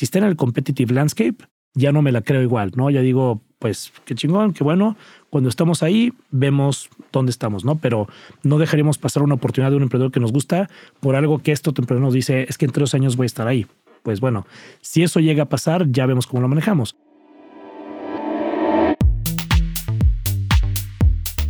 si está en el competitive landscape, ya no me la creo igual, ¿no? Ya digo, pues qué chingón, qué bueno. Cuando estamos ahí, vemos dónde estamos, ¿no? Pero no dejaríamos pasar una oportunidad de un emprendedor que nos gusta por algo que esto emprendedor nos dice, es que en tres años voy a estar ahí. Pues bueno, si eso llega a pasar, ya vemos cómo lo manejamos.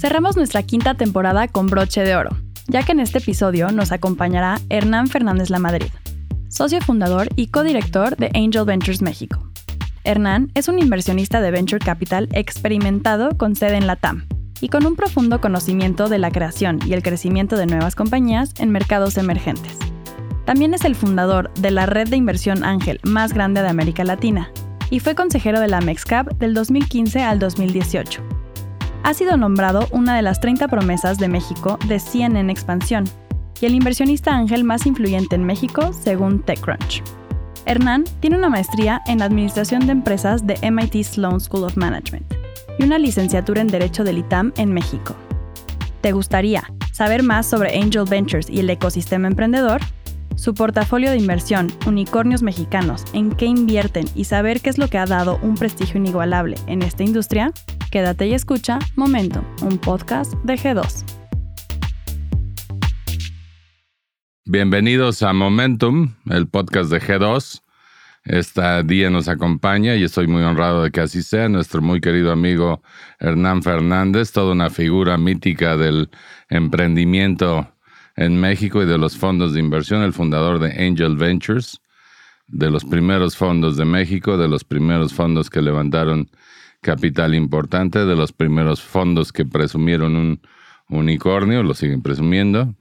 Cerramos nuestra quinta temporada con broche de oro, ya que en este episodio nos acompañará Hernán Fernández Lamadrid, socio fundador y codirector de Angel Ventures México. Hernán es un inversionista de venture capital experimentado con sede en la TAM y con un profundo conocimiento de la creación y el crecimiento de nuevas compañías en mercados emergentes. También es el fundador de la red de inversión Ángel más grande de América Latina y fue consejero de la MEXCAP del 2015 al 2018 ha sido nombrado una de las 30 promesas de México de CNN Expansión y el inversionista ángel más influyente en México según TechCrunch. Hernán tiene una maestría en Administración de Empresas de MIT Sloan School of Management y una licenciatura en Derecho del ITAM en México. ¿Te gustaría saber más sobre Angel Ventures y el ecosistema emprendedor? Su portafolio de inversión, unicornios mexicanos, en qué invierten y saber qué es lo que ha dado un prestigio inigualable en esta industria, Quédate y escucha Momento, un podcast de G2. Bienvenidos a Momentum, el podcast de G2. Esta día nos acompaña y estoy muy honrado de que así sea nuestro muy querido amigo Hernán Fernández, toda una figura mítica del emprendimiento en México y de los fondos de inversión, el fundador de Angel Ventures, de los primeros fondos de México, de los primeros fondos que levantaron capital importante, de los primeros fondos que presumieron un unicornio, lo siguen presumiendo,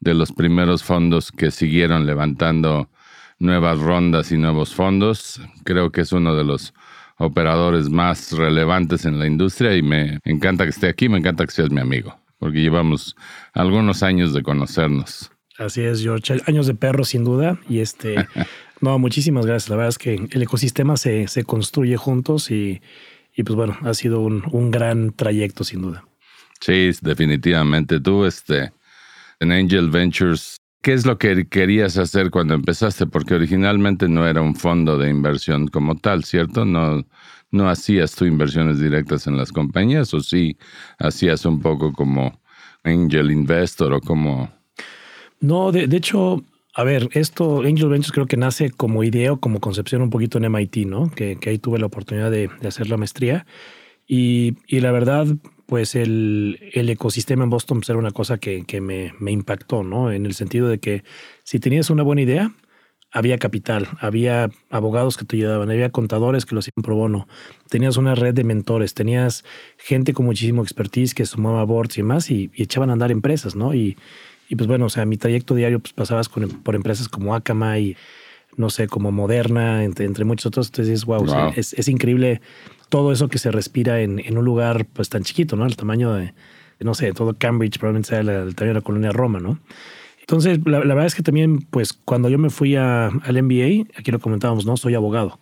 de los primeros fondos que siguieron levantando nuevas rondas y nuevos fondos. Creo que es uno de los operadores más relevantes en la industria y me encanta que esté aquí, me encanta que seas mi amigo, porque llevamos algunos años de conocernos. Así es, George. Años de perro, sin duda. Y este, no, muchísimas gracias. La verdad es que el ecosistema se, se construye juntos y, y pues bueno, ha sido un, un gran trayecto sin duda. Sí, definitivamente. Tú, este, en Angel Ventures, ¿qué es lo que querías hacer cuando empezaste? Porque originalmente no era un fondo de inversión como tal, ¿cierto? No, no hacías tú inversiones directas en las compañías o sí hacías un poco como angel investor o como... No, de, hecho, a ver, esto, Angel Ventures creo que nace como idea o como concepción un poquito en MIT, ¿no? Que, ahí tuve la oportunidad de, hacer la maestría. Y, la verdad, pues el, ecosistema en Boston pues, era una cosa que, me, me, impactó, ¿no? En el sentido de que si tenías una buena idea, había capital, había abogados que te ayudaban, había contadores que lo hacían pro bono, tenías una red de mentores, tenías gente con muchísimo expertise que sumaba boards y demás y, y echaban a andar empresas, ¿no? Y, y pues bueno, o sea, mi trayecto diario pues pasabas por empresas como Acama y no sé, como Moderna, entre, entre muchos otros. Entonces dices, wow, es, increíble todo eso que se respira en, en, un lugar pues tan chiquito, ¿no? El tamaño de, no sé, todo Cambridge probablemente sea el, tamaño de la colonia Roma, ¿no? Entonces, la, verdad es que también, pues cuando yo me fui a, al MBA, aquí lo comentábamos, ¿no? Soy abogado.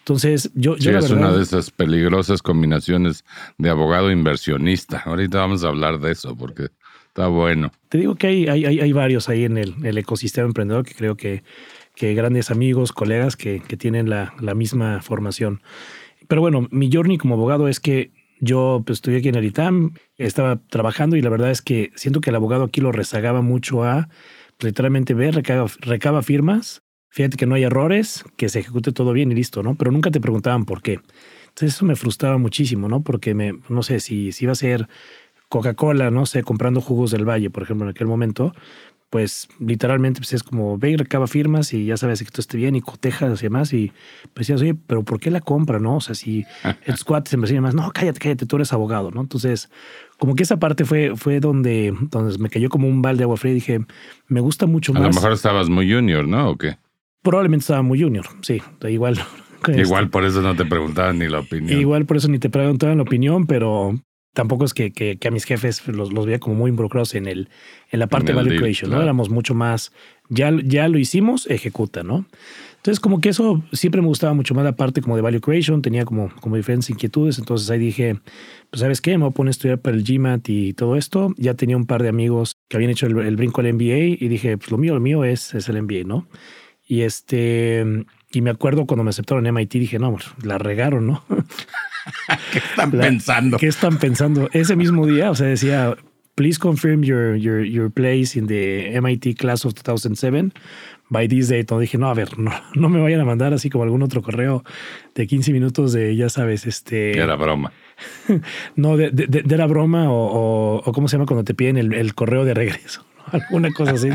Entonces, yo... Sí, es una de esas peligrosas combinaciones de abogado inversionista. Ahorita vamos a hablar de eso porque Está bueno. Te digo que hay, hay, hay varios ahí en el, ecosistema emprendedor que creo que, que grandes amigos, colegas que, que tienen la, la, misma formación. Pero bueno, mi journey como abogado es que yo pues, aquí en el estaba trabajando y la verdad es que siento que el abogado aquí lo rezagaba mucho a pues, literalmente ver, recaba, recaba firmas, fíjate que no hay errores, que se ejecute todo bien y listo, ¿no? Pero nunca te preguntaban por qué. Entonces eso me frustraba muchísimo, ¿no? Porque me, no sé, si, si iba a ser Coca-Cola, no sé, comprando jugos del Valle, por ejemplo, en aquel momento, pues literalmente pues, es como ve y recaba firmas y ya sabes que todo esté bien y cotejas y demás. Y pues decías, oye, pero ¿por qué la compra? No, o sea, si el cuates se me más, no, cállate, cállate, tú eres abogado, ¿no? Entonces, como que esa parte fue, fue donde, donde me cayó como un balde de agua fría y dije, me gusta mucho más. A lo mejor estabas muy junior, ¿no? ¿O qué? Probablemente estaba muy junior, sí, igual. Igual por eso no te preguntaban ni la opinión. Igual por eso ni te preguntaban la opinión, pero tampoco es que, que, a mis jefes los, los veía como muy involucrados en, el, en la parte de value creation, ¿no? Éramos mucho más, ya, ya lo hicimos, ejecuta, ¿no? Entonces, como que eso siempre me gustaba mucho más la parte como de value creation, tenía como, como diferentes inquietudes. Entonces ahí dije, pues, ¿sabes qué? Me voy a poner a estudiar para el GMAT y todo esto. Ya tenía un par de amigos que habían hecho el, brinco al MBA y dije, pues lo mío, lo mío es, es el MBA, ¿no? Y este, y me acuerdo cuando me aceptaron en MIT, dije, no, la regaron, ¿no? ¿Qué están pensando? ¿Qué están pensando? Ese mismo día, o sea, decía, please confirm your, your, your place in the MIT class of 2007 by this date. No dije, no, a ver, no, no me vayan a mandar así como algún otro correo de 15 minutos de, ya sabes, este... Era broma. no, de, de, era broma o, o, cómo se llama cuando te piden el, el correo de regreso. alguna cosa así.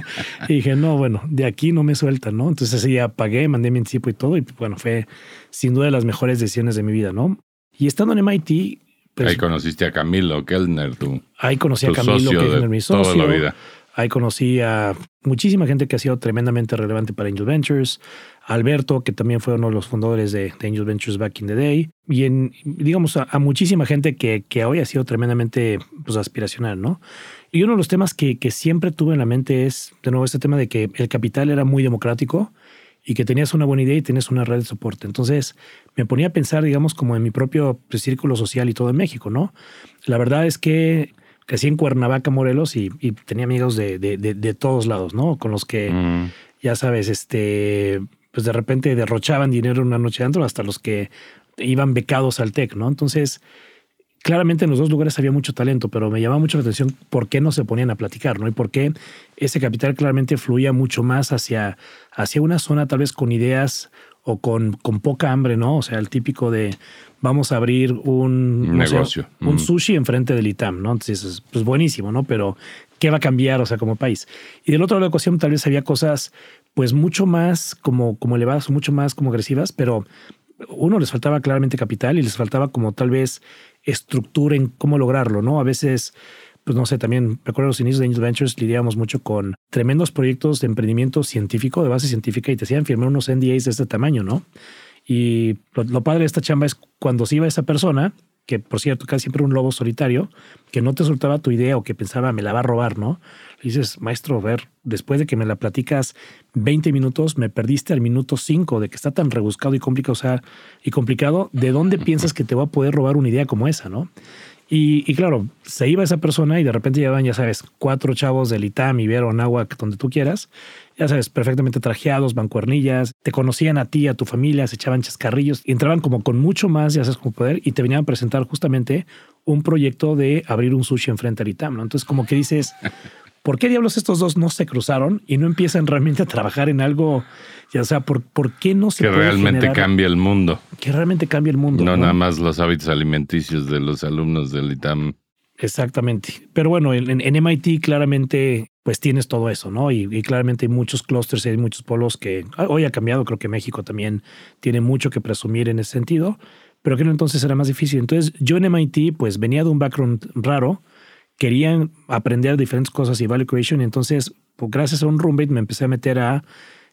Y dije, no, bueno, de aquí no me sueltan, ¿no? Entonces así ya pagué, mandé mi anticipo y todo. Y bueno, fue sin duda de las mejores decisiones de mi vida, ¿no? Y estando en MIT... Pues, ahí conociste a Camilo Kellner, tú. Ahí conocí a Camilo Kellner, mi socio. Toda la vida. Ahí conocí a muchísima gente que ha sido tremendamente relevante para Angel Ventures. Alberto, que también fue uno de los fundadores de, Angel Ventures back in the day. Y en, digamos, a, muchísima gente que, que, hoy ha sido tremendamente pues, aspiracional, ¿no? Y uno de los temas que, que siempre tuve en la mente es, de nuevo, este tema de que el capital era muy democrático y que tenías una buena idea y tenías una red de soporte. Entonces me ponía a pensar, digamos, como en mi propio pues, círculo social y todo en México, ¿no? La verdad es que crecí en Cuernavaca, Morelos, y, tenía amigos de, de, de, todos lados, ¿no? Con los que, mm. ya sabes, este, pues de repente derrochaban dinero una noche dentro, hasta los que iban becados al TEC, ¿no? Entonces, claramente en los dos lugares había mucho talento, pero me llamaba mucho la atención por qué no se ponían a platicar, ¿no? Y por qué ese capital claramente fluía mucho más hacia, hacia una zona tal vez con ideas o con, con poca hambre, ¿no? O sea, el típico de vamos a abrir un negocio, un mm. sushi enfrente del ITAM, ¿no? Entonces, pues buenísimo, ¿no? Pero ¿qué va a cambiar, o sea, como país? Y del otro lado de la ecuación tal vez había cosas pues mucho más como, como elevadas, mucho más como agresivas, pero uno les faltaba claramente capital y les faltaba como tal vez estructura en cómo lograrlo, ¿no? A veces, pues no sé, también recuerdo los inicios de Angel Ventures lidiábamos mucho con tremendos proyectos de emprendimiento científico, de base científica, y te hacían firmar unos NDAs de este tamaño, ¿no? Y lo, padre de esta chamba es cuando se iba esa persona, que por cierto, casi siempre un lobo solitario, que no te soltaba tu idea o que pensaba me la va a robar, ¿no? dices, maestro, ver, después de que me la platicas 20 minutos, me perdiste al minuto 5 de que está tan rebuscado y complicado, o sea, y complicado, ¿de dónde piensas que te va a poder robar una idea como esa, no? Y, claro, se iba esa persona y de repente llevaban, ya sabes, cuatro chavos del ITAM, Ibero, agua donde tú quieras, ya sabes, perfectamente trajeados, bancuernillas, te conocían a ti, a tu familia, se echaban chascarrillos y entraban como con mucho más, ya sabes, como poder y te venían a presentar justamente un proyecto de abrir un sushi enfrente al ITAM, ¿no? Entonces, como que dices, ¿Por qué diablos estos dos no se cruzaron y no empiezan realmente a trabajar en algo? Ya sea, ¿por, por qué no se Que realmente cambie el mundo. Que realmente cambie el mundo. No, nada más los hábitos alimenticios de los alumnos del ITAM. Exactamente. Pero bueno, en, MIT claramente pues tienes todo eso, ¿no? Y, claramente hay muchos clústeres, hay muchos polos que hoy ha cambiado. Creo que México también tiene mucho que presumir en ese sentido, pero que entonces era más difícil. Entonces yo en MIT pues venía de un background raro querían aprender diferentes cosas y value creation. Y entonces, pues, gracias a un roommate, me empecé a meter a,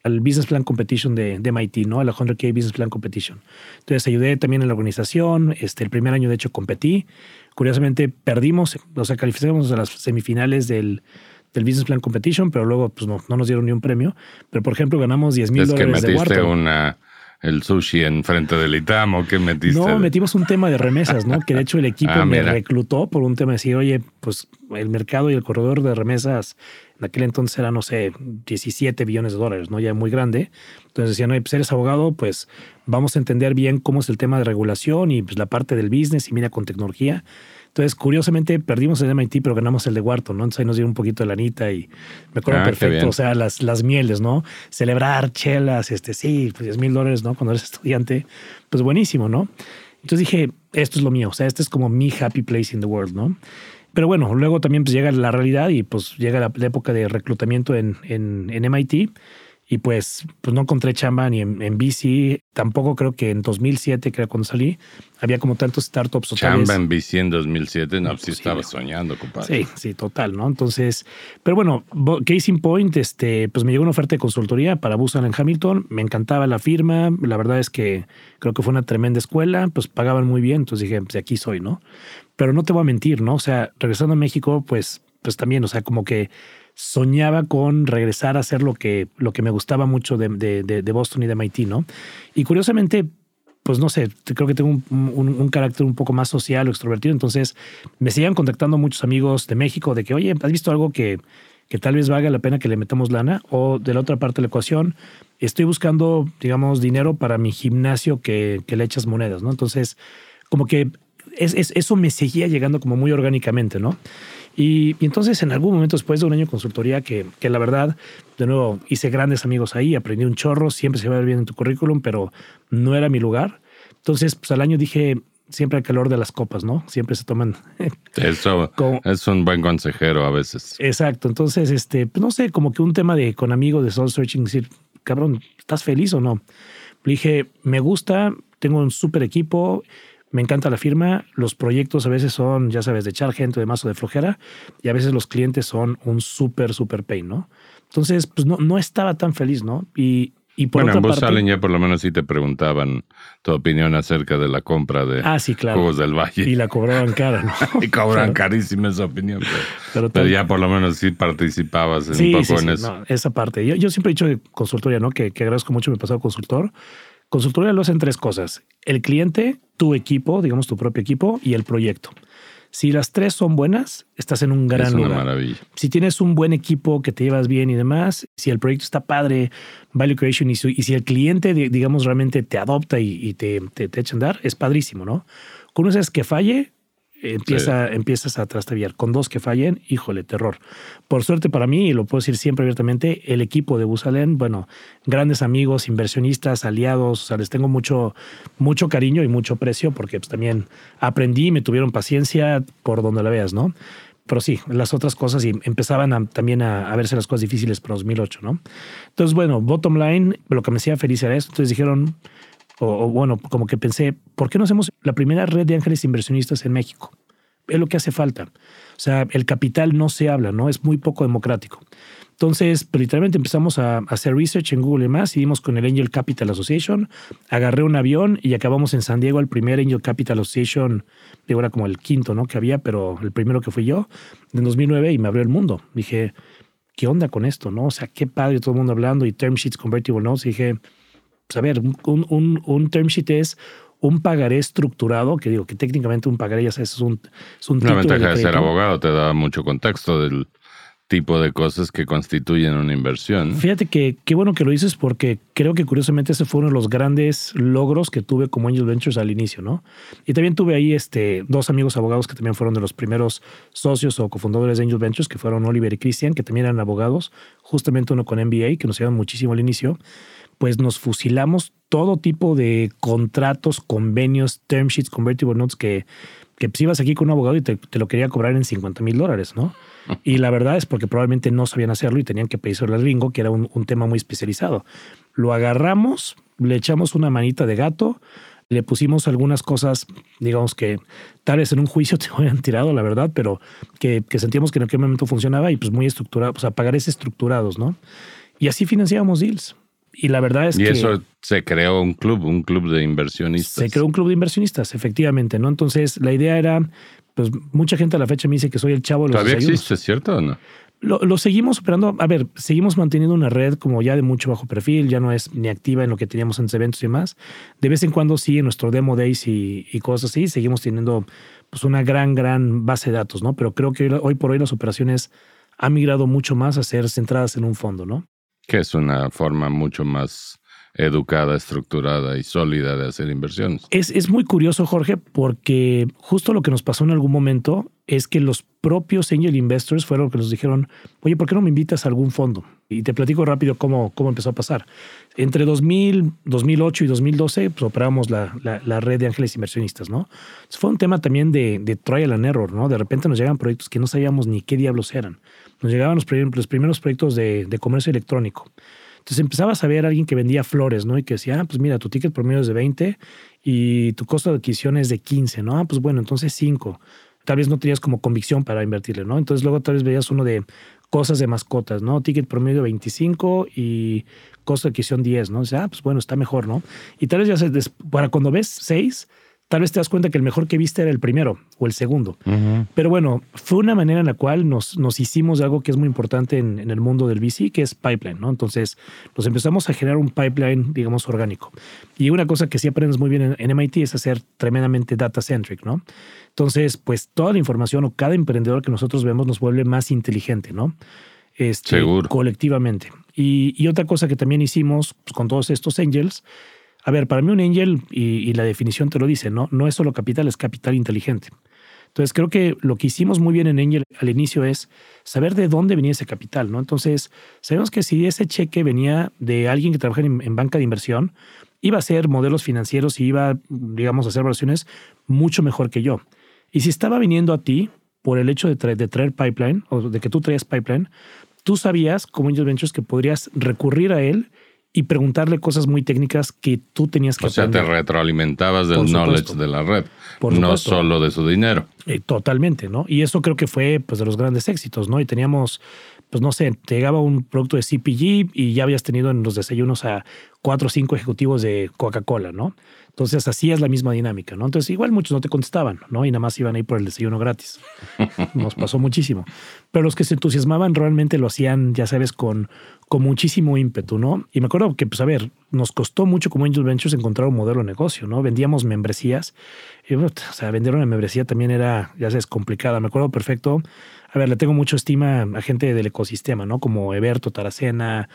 al Business Plan Competition de, de MIT, ¿no? A la 100K Business Plan Competition. Entonces, ayudé también en la organización. Este, el primer año, de hecho, competí. Curiosamente, perdimos, o sea, calificamos a las semifinales del, del Business Plan Competition, pero luego pues no, no nos dieron ni un premio. Pero, por ejemplo, ganamos 10 mil dólares de Wharton. una el sushi enfrente del ITAM o qué metiste? No, metimos un tema de remesas, ¿no? Que de hecho el equipo ah, me reclutó por un tema de decir, oye, pues el mercado y el corredor de remesas en aquel entonces era, no sé, 17 billones de dólares, ¿no? Ya muy grande. Entonces decían, oye, pues eres abogado, pues vamos a entender bien cómo es el tema de regulación y pues la parte del business y mira con tecnología. Entonces, curiosamente, perdimos el MIT, pero ganamos el de Wharton, ¿no? Entonces ahí nos dieron un poquito de lanita y me acuerdo ah, perfecto, o sea, las, las mieles, ¿no? Celebrar chelas, este, sí, pues 10 mil dólares, ¿no? Cuando eres estudiante, pues buenísimo, ¿no? Entonces dije, esto es lo mío, o sea, este es como mi happy place in the world, ¿no? Pero bueno, luego también pues llega la realidad y pues llega la, época de reclutamiento en, en, en MIT y pues, pues no encontré chamba ni en, en tampoco creo que en 2007, que era cuando salí, había como tantos startups. Chamba en BC en 2007, no, sí estaba soñando, compadre. Sí, sí, total, ¿no? Entonces, pero bueno, Case in Point, este, pues me llegó una oferta de consultoría para Busan en Hamilton, me encantaba la firma, la verdad es que creo que fue una tremenda escuela, pues pagaban muy bien, entonces dije, pues aquí soy, ¿no? Pero no te voy a mentir, ¿no? O sea, regresando a México, pues, pues también, o sea, como que soñaba con regresar a hacer lo que, lo que me gustaba mucho de, de, Boston y de MIT, ¿no? Y curiosamente, pues no sé, creo que tengo un, carácter un poco más social o extrovertido, entonces me siguen contactando muchos amigos de México de que, oye, ¿has visto algo que, que tal vez valga la pena que le metamos lana? O de la otra parte de la ecuación, estoy buscando, digamos, dinero para mi gimnasio que, que le echas monedas, ¿no? Entonces, como que es, eso me seguía llegando como muy orgánicamente, ¿no? Y, entonces en algún momento después de un año de consultoría que, que, la verdad, de nuevo, hice grandes amigos ahí, aprendí un chorro, siempre se va a ver bien en tu currículum, pero no era mi lugar. Entonces, pues al año dije, siempre al calor de las copas, ¿no? Siempre se toman. Eso es un buen consejero a veces. Exacto. Entonces, este, pues, no sé, como que un tema de con amigos de soul searching, decir, cabrón, ¿estás feliz o no? Le dije, me gusta, tengo un súper equipo me encanta la firma. Los proyectos a veces son, ya sabes, de echar gente de mazo de flojera y a veces los clientes son un súper, súper pain, ¿no? Entonces, pues no, no estaba tan feliz, ¿no? Y, y por bueno, otra en Bus ya por lo menos sí te preguntaban tu opinión acerca de la compra de ah, sí, claro. Juegos del Valle. Y la cobraban cara, ¿no? y cobran carísima esa opinión. Pero, ya por lo menos sí participabas un poco en eso. No, esa parte. Yo, yo siempre he dicho de consultoría, ¿no? Que, que agradezco mucho mi pasado consultor Consultoría lo hacen tres cosas. El cliente, tu equipo, digamos tu propio equipo y el proyecto. Si las tres son buenas, estás en un gran es una lugar. Maravilla. Si tienes un buen equipo que te llevas bien y demás, si el proyecto está padre, value creation y, si el cliente, digamos, realmente te adopta y, te, te, te echa a andar, es padrísimo, ¿no? Con vez que falle, empieza, empiezas a trastabillar. Con dos que fallen, híjole, terror. Por suerte para mí, y lo puedo decir siempre abiertamente, el equipo de Busalén, bueno, grandes amigos, inversionistas, aliados, o sea, les tengo mucho, mucho cariño y mucho precio porque pues, también aprendí y me tuvieron paciencia por donde la veas, ¿no? Pero sí, las otras cosas y empezaban también a, verse las cosas difíciles para 2008, ¿no? Entonces, bueno, bottom line, lo que me hacía feliz era esto. Entonces dijeron, o, bueno, como que pensé, ¿por qué no hacemos la primera red de ángeles inversionistas en México? Es lo que hace falta. O sea, el capital no se habla, ¿no? Es muy poco democrático. Entonces, literalmente empezamos a, hacer research en Google y más, y dimos con el Angel Capital Association, agarré un avión y acabamos en San Diego, el primer Angel Capital Association, digo, era como el quinto, ¿no? Que había, pero el primero que fui yo, en 2009, y me abrió el mundo. Dije, ¿qué onda con esto, no? O sea, qué padre todo el mundo hablando y term sheets, convertible notes, y dije, pues, a ver, un, un, un term sheet es un pagaré estructurado, que digo que técnicamente un pagaré, ya sabes, es un, es un Una ventaja de, ser abogado, te da mucho contexto del tipo de cosas que constituyen una inversión. Fíjate que qué bueno que lo dices porque creo que curiosamente ese fue uno de los grandes logros que tuve como Angel Ventures al inicio, ¿no? Y también tuve ahí este, dos amigos abogados que también fueron de los primeros socios o cofundadores de Angel Ventures, que fueron Oliver y Christian, que también eran abogados, justamente uno con MBA, que nos ayudaron muchísimo al inicio pues nos fusilamos todo tipo de contratos, convenios, term sheets, convertible notes que, que pues ibas aquí con un abogado y te, lo quería cobrar en 50 mil dólares, ¿no? Y la verdad es porque probablemente no sabían hacerlo y tenían que pedirse al gringo, que era un, un tema muy especializado. Lo agarramos, le echamos una manita de gato, le pusimos algunas cosas, digamos que tal vez en un juicio te hubieran tirado, la verdad, pero que, que sentíamos que en aquel momento funcionaba y pues muy estructurado, o sea, pagarés estructurados, ¿no? Y así financiábamos deals. Y la verdad es que... Y eso se creó un club, un club de inversionistas. Se creó un club de inversionistas, efectivamente, ¿no? Entonces, la idea era, pues mucha gente a la fecha me dice que soy el chavo de los ¿Todavía existe, cierto o no? Lo, seguimos operando, a ver, seguimos manteniendo una red como ya de mucho bajo perfil, ya no es ni activa en lo que teníamos en eventos y demás. De vez en cuando sí, en nuestro demo days y, y cosas así, seguimos teniendo pues una gran, gran base de datos, ¿no? Pero creo que hoy por hoy las operaciones han migrado mucho más a ser centradas en un fondo, ¿no? Que es una forma mucho más educada, estructurada y sólida de hacer inversiones. Es, es, muy curioso, Jorge, porque justo lo que nos pasó en algún momento es que los propios angel investors fueron los que nos dijeron, oye, ¿por qué no me invitas a algún fondo? Y te platico rápido cómo, cómo empezó a pasar. Entre 2000, 2008 y 2012 pues, operamos la, la, red de ángeles inversionistas, ¿no? fue un tema también de, de trial and error, ¿no? De repente nos llegan proyectos que no sabíamos ni qué diablos eran. Nos llegaban los, los primeros proyectos de, de comercio electrónico. Entonces empezabas a ver a alguien que vendía flores, ¿no? Y que decía, ah, pues mira, tu ticket promedio es de 20 y tu costo de adquisición es de 15, ¿no? Ah, pues bueno, entonces 5. Tal vez no tenías como convicción para invertirle, ¿no? Entonces luego tal vez veías uno de cosas de mascotas, ¿no? Ticket promedio 25 y costo de adquisición 10, ¿no? Sea, ah, pues bueno, está mejor, ¿no? Y tal vez ya se, para cuando ves 6, tal vez te das cuenta que el mejor que viste era el primero o el segundo. Pero bueno, fue una manera en la cual nos, nos hicimos algo que es muy importante en, el mundo del VC, que es pipeline, ¿no? Entonces nos empezamos a generar un pipeline, digamos, orgánico. Y una cosa que sí aprendes muy bien en, MIT es hacer tremendamente data-centric, ¿no? Entonces, pues toda la información o cada emprendedor que nosotros vemos nos vuelve más inteligente, ¿no? Este, Seguro. Colectivamente. Y, otra cosa que también hicimos pues, con todos estos angels a ver, para mí un angel, y, la definición te lo dice, ¿no? no es solo capital, es capital inteligente. Entonces creo que lo que hicimos muy bien en Angel al inicio es saber de dónde venía ese capital, ¿no? Entonces sabemos que si ese cheque venía de alguien que trabaja en, banca de inversión, iba a ser modelos financieros y iba, digamos, a hacer evaluaciones mucho mejor que yo. Y si estaba viniendo a ti por el hecho de, de traer pipeline o de que tú traías pipeline, tú sabías como Angel Ventures que podrías recurrir a él y preguntarle cosas muy técnicas que tú tenías que O sea, te retroalimentabas del knowledge de la red, no solo de su dinero. Eh, totalmente, ¿no? Y eso creo que fue pues de los grandes éxitos, ¿no? Y teníamos, pues no sé, te llegaba un producto de CPG y ya habías tenido en los desayunos a cuatro o cinco ejecutivos de Coca-Cola, ¿no? Entonces así es la misma dinámica, ¿no? Entonces igual muchos no te contestaban, ¿no? Y nada más iban ahí por el desayuno gratis. Nos pasó muchísimo. Pero los que se entusiasmaban realmente lo hacían, ya sabes, con, con muchísimo ímpetu, ¿no? Y me acuerdo que, pues a ver, nos costó mucho como Angel Ventures encontrar un modelo de negocio, ¿no? Vendíamos membresías. Y, o sea, vender una membresía también era, ya sabes, complicada. Me acuerdo perfecto. A ver, le tengo mucho estima a gente del ecosistema, ¿no? Como Eberto, Taracena,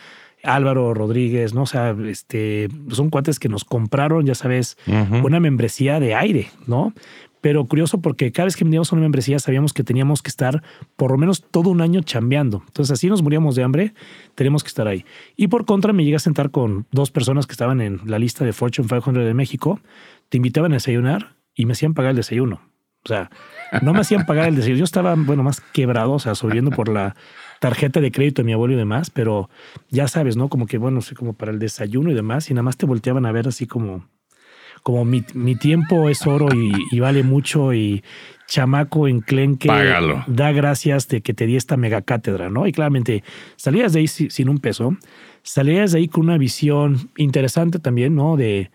Álvaro Rodríguez, ¿no? O sea, este, son cuates que nos compraron, ya sabes, una membresía de aire, ¿no? Pero curioso porque cada vez que vendíamos una membresía sabíamos que teníamos que estar por lo menos todo un año chambeando. Entonces así nos moríamos de hambre, tenemos que estar ahí. Y por contra me llegué a sentar con dos personas que estaban en la lista de Fortune 500 de México, te invitaban a desayunar y me hacían pagar el desayuno. O sea, no me hacían pagar el desayuno. Yo estaba, bueno, más quebrado, o sea, subiendo por la tarjeta de crédito de mi abuelo y demás, pero ya sabes, ¿no? Como que, bueno, sé, como para el desayuno y demás, y nada más te volteaban a ver así como, como mi, tiempo es oro y, vale mucho y chamaco enclenque, da gracias de que te di esta mega cátedra, ¿no? Y claramente salías de ahí sin un peso, salías de ahí con una visión interesante también, ¿no? De,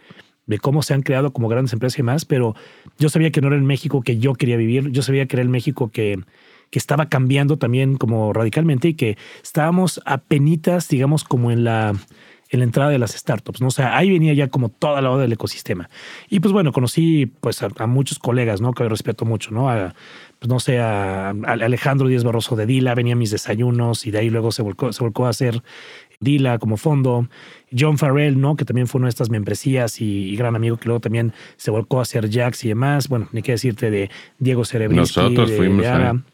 de cómo se han creado como grandes empresas y demás, pero yo sabía que no era el México que yo quería vivir, yo sabía que era el México que que estaba cambiando también como radicalmente y que estábamos a penitas, digamos, como en la, en la entrada de las startups, ¿no? O sea, ahí venía ya como toda la hora del ecosistema. Y pues bueno, conocí pues a, muchos colegas, ¿no? Que respeto mucho, ¿no? A, pues no sé, a, Alejandro Díaz Barroso de Dila, venía a mis desayunos y de ahí luego se volcó, se volcó a hacer Dila como fondo. John Farrell, ¿no? Que también fue una de estas membresías y, gran amigo que luego también se volcó a hacer Jax y demás. Bueno, ni qué decirte de Diego Cerebrisky. Nosotros fuimos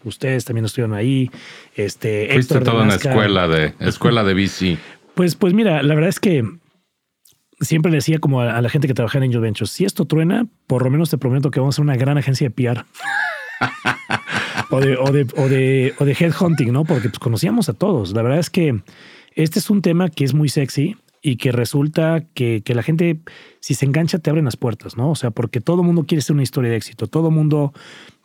Ustedes también estuvieron ahí. Este, Fuiste toda una escuela de, escuela de bici. Pues, pues mira, la verdad es que siempre le decía como a, la gente que trabaja en Angel Ventures, si esto truena, por lo menos te prometo que vamos a ser una gran agencia de PR. o, de, o, de, o, de, o de headhunting, ¿no? Porque pues, conocíamos a todos. La verdad es que este es un tema que es muy sexy y que resulta que, la gente, si se engancha, te abren las puertas, ¿no? O sea, porque todo el mundo quiere ser una historia de éxito, todo el mundo,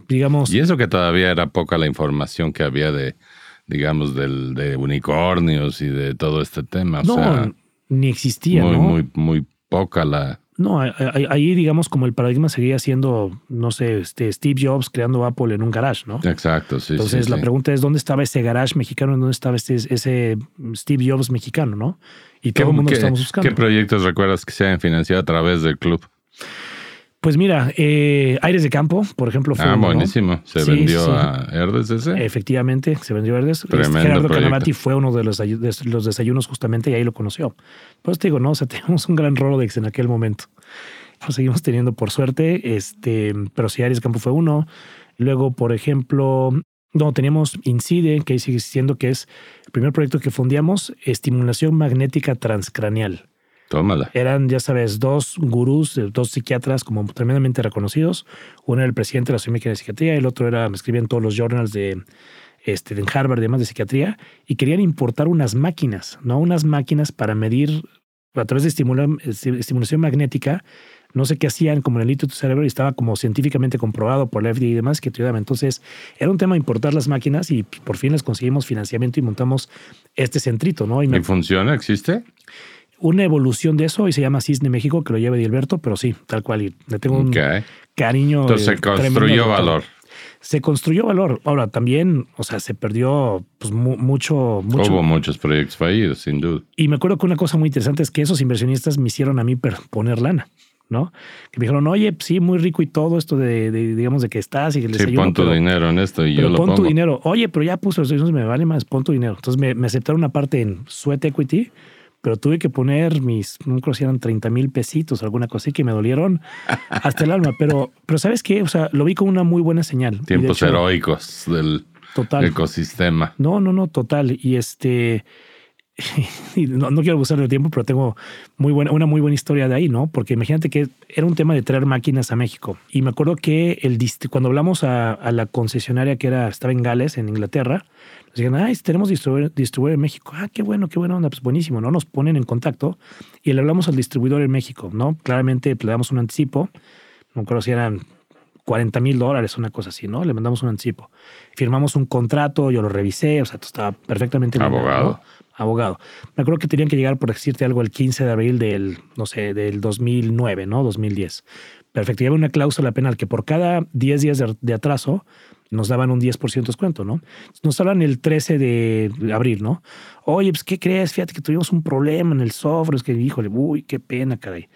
digamos... Y eso que todavía era poca la información que había de, digamos, del, de unicornios y de todo este tema. no, ni existía, muy, ¿no? Muy, muy poca la... No, ahí digamos como el paradigma seguía siendo, no sé, este Steve Jobs creando Apple en un garage, ¿no? Exacto, sí. Entonces la pregunta es, ¿dónde estaba ese garage mexicano? ¿Dónde estaba este, ese Steve Jobs mexicano, no? Y todo el mundo lo estamos buscando. ¿Qué proyectos recuerdas que se hayan financiado a través del club? Pues mira, eh, Aires de Campo, por ejemplo, fue. Ah, buenísimo. Se vendió a Herdes ese. Efectivamente, se vendió a Herdes. Este, Gerardo Canavati fue uno de los, los, desayunos justamente y ahí lo conoció. Pues te digo, no, o sea, tenemos un gran Rolodex en aquel momento. Lo seguimos teniendo por suerte, este, pero sí, Aires de Campo fue uno. Luego, por ejemplo, no, teníamos INCIDE, que ahí sigue existiendo, que es el primer proyecto que fundíamos, estimulación magnética transcraneal. Tómala. Eran, ya sabes, dos gurús, dos psiquiatras como tremendamente reconocidos. Uno era el presidente de la Sociedad de Psiquiatría, el otro era, me escribían todos los journals de este, en Harvard, además de psiquiatría, y querían importar unas máquinas, ¿no? Unas máquinas para medir a través de estimulación magnética, no sé qué hacían como en el litio de tu cerebro y estaba como científicamente comprobado por la FDA y demás que te ayudaba. Entonces era un tema importar las máquinas y por fin les conseguimos financiamiento y montamos este centrito, ¿no? ¿Y, funciona? ¿Existe? Una evolución de eso y se llama Cisne México, que lo lleva Edilberto, pero sí, tal cual. Y le tengo un cariño. Entonces se construyó valor se construyó valor. Ahora también, o sea, se perdió pues, mucho, mucho. Hubo muchos proyectos fallidos, sin duda. Y me acuerdo que una cosa muy interesante es que esos inversionistas me hicieron a mí poner lana. ¿no? Que me dijeron, oye, pues sí, muy rico y todo esto de, digamos, de que estás y que les Sí, pon tu dinero en esto y yo lo pon tu dinero. Oye, pero ya puso, eso me vale más, pon tu dinero. Entonces me, me aceptaron una parte en Sweat Equity pero tuve que poner mis, no creo si eran 30 mil pesitos, alguna cosa así que me dolieron hasta el alma. Pero, pero ¿sabes qué? O sea, lo vi como una muy buena señal. Tiempos heroicos del ecosistema. No, no, no, total. Y este, no, quiero abusar del tiempo, pero tengo muy buena, una muy buena historia de ahí, ¿no? Porque imagínate que era un tema de traer máquinas a México. Y me acuerdo que el cuando hablamos a, la concesionaria que era, estaba en Gales, en Inglaterra, nos dijeron, ay, tenemos distribuidor, distribuidor en México. Ah, qué bueno, qué buena onda, pues buenísimo, ¿no? Nos ponen en contacto y le hablamos al distribuidor en México, ¿no? Claramente le damos un anticipo, no creo si eran 40 mil dólares, una cosa así, ¿no? Le mandamos un anticipo. Firmamos un contrato, yo lo revisé, o sea, estaba perfectamente... Abogado abogado. Me acuerdo que tenían que llegar, por decirte algo, el 15 de abril del, no sé, del 2009, ¿no? 2010. Perfecto. Y había una cláusula penal que por cada 10 días de, atraso nos daban un 10% de descuento, ¿no? Nos hablan el 13 de abril, ¿no? Oye, pues, ¿qué crees? Fíjate que tuvimos un problema en el software. Es que, híjole, uy, qué pena, caray.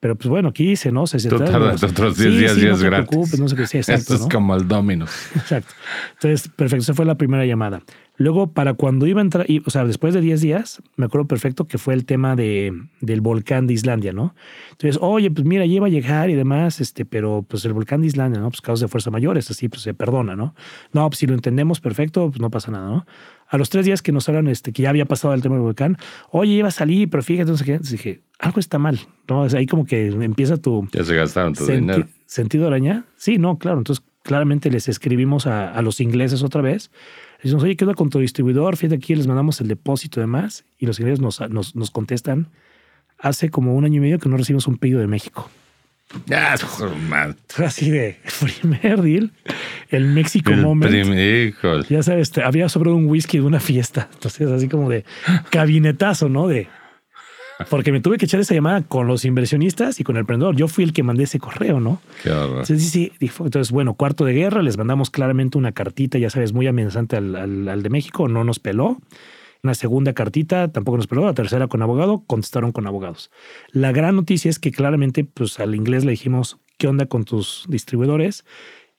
Pero pues bueno, aquí ¿no? Se, Tú tardas otros 10 días y es gratis. no sé qué, sí, exacto, Esto es como el Dominos. Exacto. Entonces, perfecto. Esa fue la primera llamada. Luego, para cuando iba a entrar, o sea, después de 10 días, me acuerdo perfecto que fue el tema de, del volcán de Islandia, ¿no? Entonces, oye, pues mira, lleva a llegar y demás, este, pero pues el volcán de Islandia, ¿no? Pues causas de fuerza mayores, así pues se perdona, ¿no? No, pues si lo entendemos perfecto, pues no pasa nada, ¿no? A los tres días que nos hablan, este, que ya había pasado el tema del volcán, oye, iba a salir, pero fíjate, sé qué, dije, algo está mal, ¿no? ahí como que empieza tu... Ya se gastaron tu dinero. ¿Sentido araña? Sí, no, claro. Entonces, claramente les escribimos a, a los ingleses otra vez decimos, oye, ¿qué onda con tu distribuidor? Fíjate aquí, les mandamos el depósito y demás. Y los ingleses nos, nos, nos contestan, hace como un año y medio que no recibimos un pedido de México. Así de primer deal, el México Moment. Ya sabes, había sobrado un whisky de una fiesta. Entonces, así como de cabinetazo, ¿no? De porque me tuve que echar esa llamada con los inversionistas y con el emprendedor. Yo fui el que mandé ese correo, ¿no? Qué Entonces, sí, sí. Entonces, bueno, cuarto de guerra, les mandamos claramente una cartita, ya sabes, muy amenazante al, al, de México, no nos peló. Una segunda cartita tampoco nos peló. La tercera con abogado, contestaron con abogados. La gran noticia es que claramente, pues al inglés le dijimos, ¿qué onda con tus distribuidores?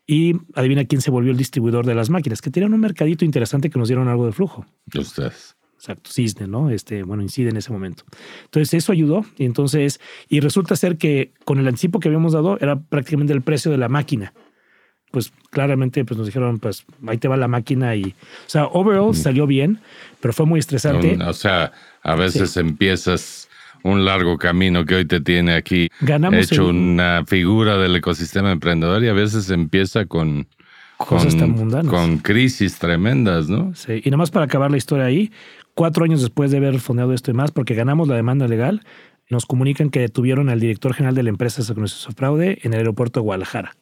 Y adivina quién se volvió el distribuidor de las máquinas, que tenían un mercadito interesante que nos dieron algo de flujo. Ustedes. Exacto, cisne, ¿no? Este, bueno, incide en ese momento. Entonces, eso ayudó. Y entonces, y resulta ser que con el anticipo que habíamos dado era prácticamente el precio de la máquina. Pues claramente, pues nos dijeron, pues ahí te va la máquina y, o sea, overall salió bien, pero fue muy estresante. o sea, a veces empiezas un largo camino que hoy te tiene aquí Ganamos hecho una figura del ecosistema emprendedor y a veces empieza con cosas tan mundanas. Con crisis tremendas, ¿no? Sí, y nada más para acabar la historia ahí, cuatro años después de haber fondeado esto y más, porque ganamos la demanda legal, nos comunican que detuvieron al director general de la empresa de fraude en el aeropuerto de Guadalajara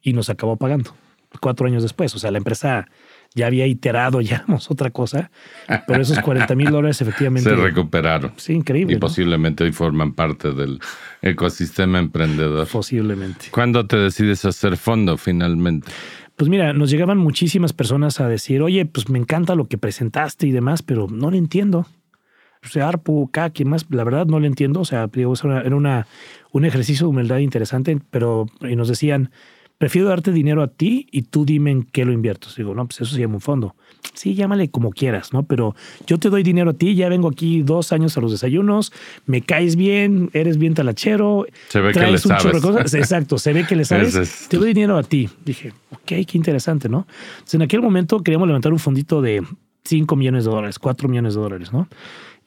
y nos acabó pagando cuatro años después. O sea, la empresa ya había iterado, ya otra cosa, pero esos 40 mil dólares efectivamente se recuperaron. Sí, increíble. Y posiblemente hoy forman parte del ecosistema emprendedor. Posiblemente. ¿Cuándo te decides hacer fondo finalmente? Pues mira, nos llegaban muchísimas personas a decir, oye, pues me encanta lo que presentaste y demás, pero no lo entiendo. O sea, ARPU, CAC y más, la verdad no lo entiendo. O sea, era una, un ejercicio de humildad interesante, pero y nos decían, prefiero darte dinero a ti y tú dime en qué lo invierto. Digo, no, pues eso se llama un fondo. Sí, llámale como quieras, ¿no? Pero yo te doy dinero a ti, ya vengo aquí dos años a los desayunos, me caes bien, eres bien talachero. Se ve que le sabes. Cosas. Exacto, se ve que le sabes. te doy dinero a ti. Dije, ok, qué interesante, ¿no? Entonces, en aquel momento queríamos levantar un fondito de 5 millones de dólares, 4 millones de dólares, ¿no?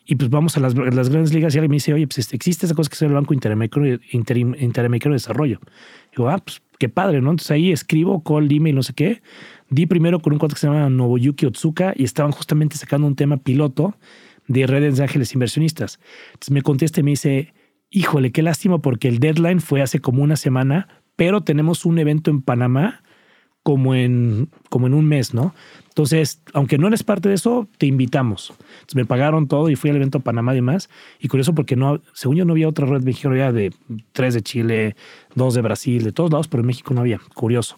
Y pues vamos a las, las grandes ligas y alguien me dice, oye, pues este, existe esa cosa que es el Banco Interamericano, Interamericano de Desarrollo. Digo, ah, pues qué padre, ¿no? Entonces ahí escribo, call, y no sé qué. Di primero con un cuate que se llama Nobuyuki Otsuka y estaban justamente sacando un tema piloto de redes de ángeles inversionistas. Entonces me contesta y me dice, híjole, qué lástima porque el deadline fue hace como una semana, pero tenemos un evento en Panamá como en, como en un mes, ¿no? Entonces, aunque no eres parte de eso, te invitamos. Entonces me pagaron todo y fui al evento Panamá y demás. Y curioso porque no, según yo no había otra red mexicana, había de tres de Chile, dos de Brasil, de todos lados, pero en México no había. Curioso.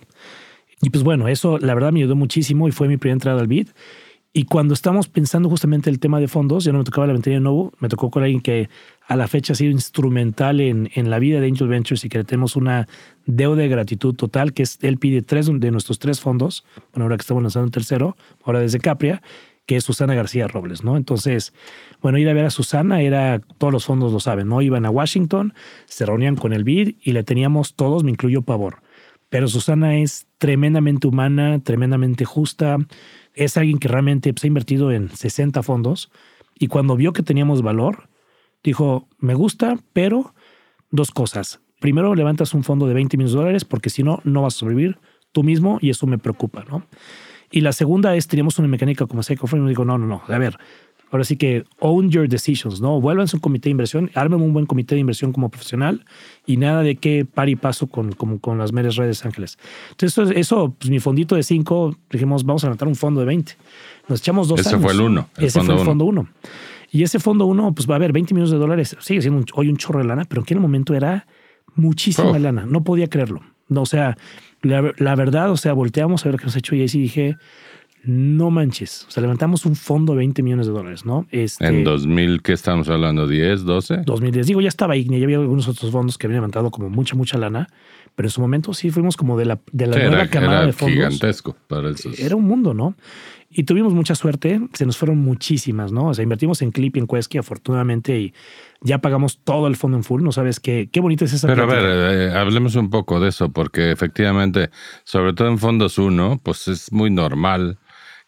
Y pues bueno, eso la verdad me ayudó muchísimo y fue mi primera entrada al BID. Y cuando estamos pensando justamente el tema de fondos, ya no me tocaba la ventanilla de nuevo, me tocó con alguien que a la fecha ha sido instrumental en, en la vida de Angel Ventures y que le tenemos una deuda de gratitud total, que es él pide tres de nuestros tres fondos, bueno, ahora que estamos lanzando un tercero, ahora desde Capria, que es Susana García Robles, ¿no? Entonces, bueno, ir a ver a Susana era, todos los fondos lo saben, ¿no? Iban a Washington, se reunían con el BID y le teníamos todos, me incluyo Pavor. Pero Susana es tremendamente humana, tremendamente justa, es alguien que realmente se ha invertido en 60 fondos y cuando vio que teníamos valor, dijo, me gusta, pero dos cosas. Primero, levantas un fondo de 20 millones dólares porque si no, no vas a sobrevivir tú mismo y eso me preocupa, ¿no? Y la segunda es, teníamos una mecánica como Seco y me dijo, no, no, no, a ver, ahora sí que own your decisions, ¿no? Vuélvanse un comité de inversión, armen un buen comité de inversión como profesional y nada de que par y paso con, con, con las meras redes ángeles. Entonces, eso, eso pues mi fondito de cinco, dijimos, vamos a levantar un fondo de 20. Nos echamos dos Ese años. fue el uno. Ese fue el fondo uno. Y ese fondo uno, pues va a haber 20 millones de dólares. Sigue siendo hoy un chorro de lana, pero en aquel momento era muchísima Oh. lana. No podía creerlo. No, o sea, la, la verdad, o sea, volteamos a ver lo que nos ha hecho y ahí sí dije, no manches. O sea, levantamos un fondo de 20 millones de dólares, ¿no? Este, En 2000, ¿qué estamos hablando? ¿10, 12? 2010. Digo, ya estaba ahí, ya había algunos otros fondos que habían levantado como mucha, mucha lana, pero en su momento sí fuimos como de la, de la Sí, nueva era, camada era de fondos. gigantesco para esos. Era un mundo, ¿no? Y tuvimos mucha suerte, se nos fueron muchísimas, ¿no? O sea, invertimos en Clip y en Quesky, afortunadamente, y ya pagamos todo el fondo en full, ¿no sabes qué, qué bonita es esa Pero a ver, eh, hablemos un poco de eso, porque efectivamente, sobre todo en fondos uno, pues es muy normal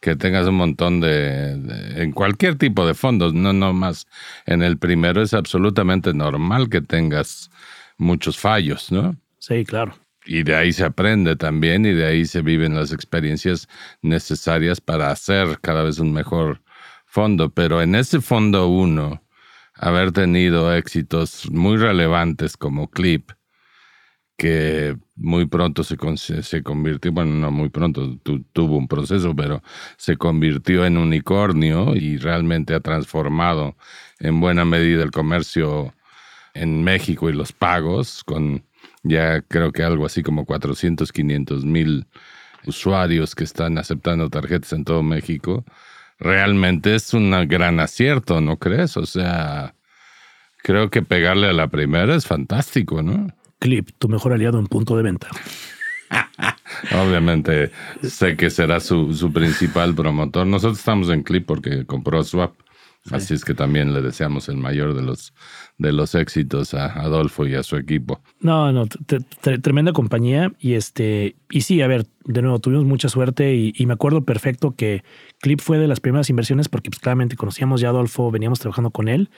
que tengas un montón de, de- en cualquier tipo de fondos, no no más en el primero es absolutamente normal que tengas muchos fallos, ¿no? Sí, claro. Y de ahí se aprende también y de ahí se viven las experiencias necesarias para hacer cada vez un mejor fondo. Pero en ese fondo uno, haber tenido éxitos muy relevantes como Clip, que muy pronto se, se convirtió, bueno, no muy pronto, tu- tuvo un proceso, pero se convirtió en unicornio y realmente ha transformado en buena medida el comercio en México y los pagos, con ya creo que algo así como 400, 500 mil usuarios que están aceptando tarjetas en todo México, realmente es un gran acierto, ¿no crees? O sea, creo que pegarle a la primera es fantástico, ¿no? Clip, tu mejor aliado en punto de venta. Obviamente sé que será su, su principal promotor. Nosotros estamos en Clip porque compró Swap. Así es que también le deseamos el mayor de los, de los éxitos a Adolfo y a su equipo. No, no, tremenda compañía. Y este, y sí, a ver, de nuevo, tuvimos mucha suerte y, y me acuerdo perfecto que Clip fue de las primeras inversiones porque pues, claramente conocíamos ya a Adolfo, veníamos trabajando con él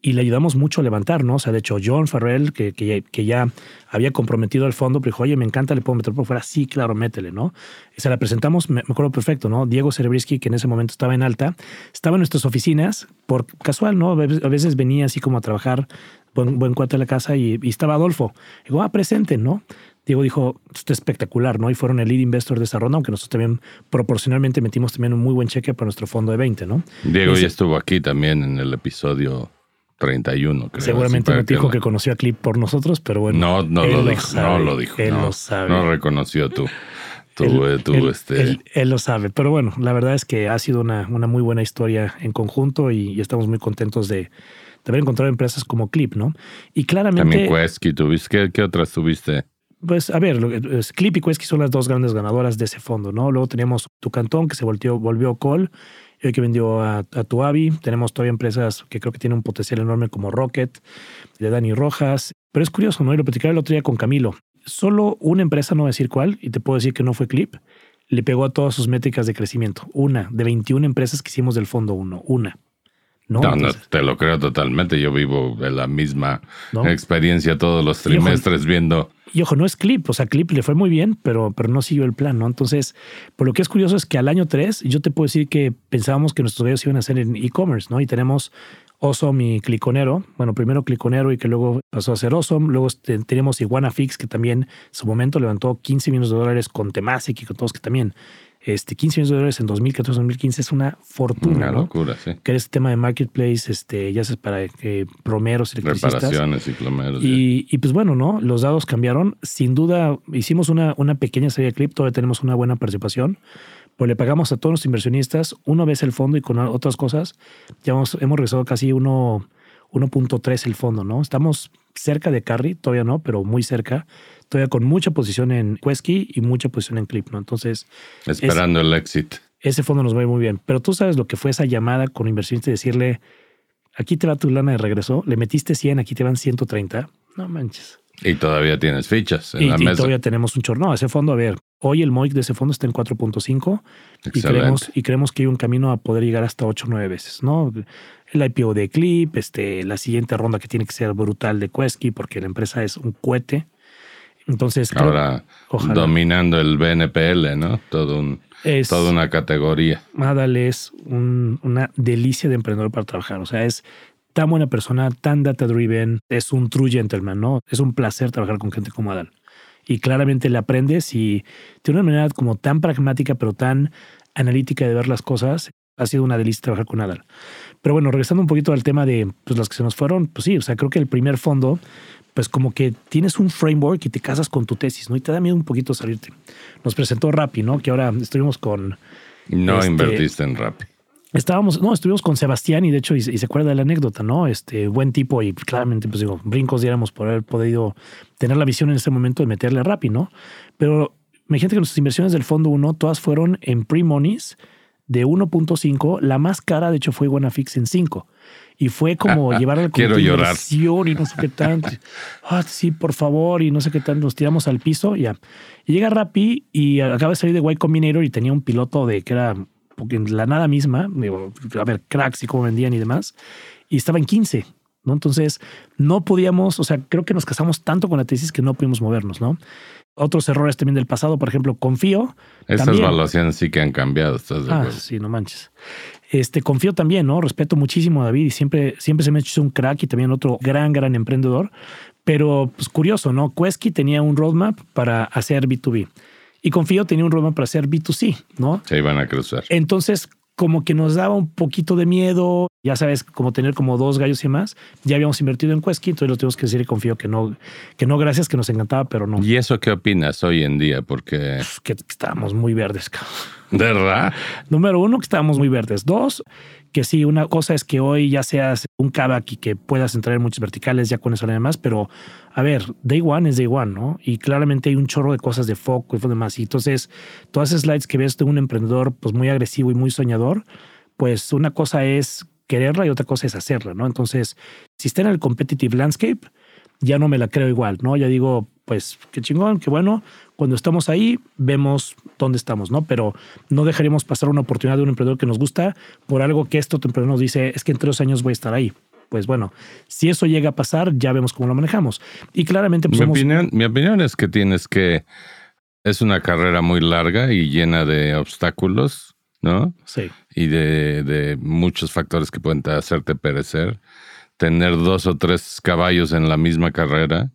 y le ayudamos mucho a levantar, ¿no? O sea, de hecho, John Farrell, que, que, ya, que ya había comprometido al fondo, pero dijo, oye, me encanta, le puedo meter por fuera. Sí, claro, métele, ¿no? Se la presentamos, me, acuerdo perfecto, ¿no? Diego Cerebrisky, que en ese momento estaba en alta, estaba en nuestras oficinas por casual, ¿no? A veces, venía así como a trabajar, buen, buen cuate a la casa y, y estaba Adolfo. Digo, ah, presente, ¿no? Diego dijo, esto es espectacular, ¿no? Y fueron el lead investor de esa ronda, aunque nosotros también proporcionalmente metimos también un muy buen cheque para nuestro fondo de 20, ¿no? Diego Ese- ya estuvo aquí también en el episodio 31, creo. Seguramente no dijo que conoció a Clip por nosotros, pero bueno. No, no lo dijo, sabe, no lo dijo. Él no, lo sabe. No reconoció tú. Tú, Él- eh, tú, él- este. él- él lo sabe. Pero bueno, la verdad es que ha sido una, una muy buena historia en conjunto y, y estamos muy contentos de, de haber encontrado empresas como Clip, ¿no? Y claramente. también Quesky tuviste. ¿Qué, qué otras tuviste? Pues a ver, Clip y Quesky son las dos grandes ganadoras de ese fondo, ¿no? Luego teníamos Tucantón, que se volteó, volvió Col, y hoy que vendió a, a Tuavi. Tenemos todavía empresas que creo que tienen un potencial enorme como Rocket, de Dani Rojas. Pero es curioso, ¿no? Y lo platicaba el otro día con Camilo. Solo una empresa, no voy a decir cuál, y te puedo decir que no fue Clip, le pegó a todas sus métricas de crecimiento. Una de 21 empresas que hicimos del fondo uno. Una. ¿No? No, te lo creo totalmente. Yo vivo la misma ¿no? experiencia todos los Y ojo, trimestres viendo. Y ojo, no es Clip, o sea, Clip le fue muy bien, pero, pero no siguió el plan, ¿no? Entonces, por lo que es curioso es que al año 3, yo te puedo decir que pensábamos que nuestros gallos iban a ser en e-commerce, ¿no? Y tenemos Awesome y Cliconero, bueno, primero Cliconero y que luego pasó a ser Awesome, luego este, tenemos Iguana Fix, que también en su momento levantó 15 millones de dólares con Temasic y con todos que también, este, 15 millones de dólares en 2014-2015 es una fortuna, Una ¿no? locura, sí. Que es tema de marketplace, este, ya sabes, para eh, plomeros, electricistas. Reparaciones y plomeros. Y, y, pues bueno, ¿no? Los dados cambiaron. Sin duda, hicimos una, una pequeña serie de clip, todavía tenemos una buena participación. Pues le pagamos a todos los inversionistas una vez el fondo y con otras cosas. Ya hemos, hemos regresado casi uno- 1.3 el fondo, ¿no? Estamos cerca de Carry, todavía no, pero muy cerca. Todavía con mucha posición en Quesky y mucha posición en Clip, ¿no? Entonces, Esperando el exit. ese fondo nos va a ir muy bien. Pero tú sabes lo que fue esa llamada con inversionista y decirle, aquí te va tu lana de regreso, le metiste 100, aquí te van 130. No manches. Y todavía tienes fichas en Y, la y mesa. todavía tenemos un chorro. No, ese fondo, a ver, hoy el MOIC de ese fondo está en 4.5 y creemos, y creemos que hay un camino a poder llegar hasta 8 o 9 veces, ¿no? El IPO de Clip, este, la siguiente ronda que tiene que ser brutal de Quesky porque la empresa es un cohete. Entonces, creo- Ahora ojalá. dominando el BNPL, ¿no? Todo un, es, toda una categoría. Adal es un- una delicia de emprendedor para trabajar. O sea, es tan buena persona, tan data driven, es un true gentleman, ¿no? Es un placer trabajar con gente como Adal. Y claramente le aprendes y tiene una manera como tan pragmática, pero tan analítica de ver las cosas. Ha sido una delicia trabajar con Adal. Pero bueno, regresando un poquito al tema de pues, las que se nos fueron, pues sí, o sea, creo que el primer fondo, pues como que tienes un framework y te casas con tu tesis, ¿no? Y te da miedo un poquito salirte. Nos presentó Rappi, ¿no? Que ahora estuvimos con, No Este- invertiste en Rappi. Estábamos, no, estuvimos con Sebastián y de hecho, y, y se acuerda de la anécdota, ¿no? Este buen tipo y claramente, pues digo, brincos diéramos por haber podido tener la visión en ese momento de meterle a Rappi, ¿no? Pero imagínate que nuestras inversiones del fondo 1 todas fueron en pre-monies de 1.5. La más cara, de hecho, fue Fix en 5. Y fue como llevar al Quiero comité de llorar. inversión y no sé qué tanto. Ah, sí, por favor, y no sé qué tanto. Nos tiramos al piso y ya. Y llega Rappi y acaba de salir de Y Combinator y tenía un piloto de que era en la nada misma, digo, a ver, cracks y cómo vendían y demás, y estaba en 15, ¿no? Entonces, no podíamos, o sea, creo que nos casamos tanto con la tesis que no pudimos movernos, ¿no? Otros errores también del pasado, por ejemplo, confío. Esas también. valuaciones sí que han cambiado, ¿estás de Ah, acuerdo? sí, no manches. Este, confío también, ¿no? Respeto muchísimo a David y siempre, siempre se me ha hecho un crack y también otro gran, gran emprendedor. Pero, pues curioso, ¿no? Quesky tenía un roadmap para hacer B2B y Confío tenía un roadmap para hacer B2C, ¿no? Se iban a cruzar. Entonces, como que nos daba un poquito de miedo, ya sabes, como tener como dos gallos y más. Ya habíamos invertido en Quesky, entonces lo tenemos que decir y confío que no, que no, gracias, que nos encantaba, pero no. ¿Y eso qué opinas hoy en día? Porque, Que, que estábamos muy verdes, cabrón. ¿De verdad? Número uno, que estábamos muy verdes. Dos, que sí, una cosa es que hoy ya seas un Kavak y que puedas entrar en muchos verticales, ya con eso nada más, pero a ver, day one es day one, ¿no? Y claramente hay un chorro de cosas de foco y demás. Y entonces, todas esas slides que ves de un emprendedor pues muy agresivo y muy soñador, pues una cosa es quererla y otra cosa es hacerla, ¿no? Entonces, si está en el competitive landscape, ya no me la creo igual, ¿no? Ya digo, pues qué chingón, qué bueno. Cuando estamos ahí, vemos dónde estamos, ¿no? Pero no dejaríamos pasar una oportunidad de un emprendedor que nos gusta por algo que esto emprendedor nos dice, es que en tres años voy a estar ahí. Pues bueno, si eso llega a pasar, ya vemos cómo lo manejamos. Y claramente, pues Mi somos- opinión, mi opinión es que tienes que... Es una carrera muy larga y llena de obstáculos, ¿no? Sí, y de, de muchos factores que pueden hacerte perecer. Tener dos o tres caballos en la misma carrera,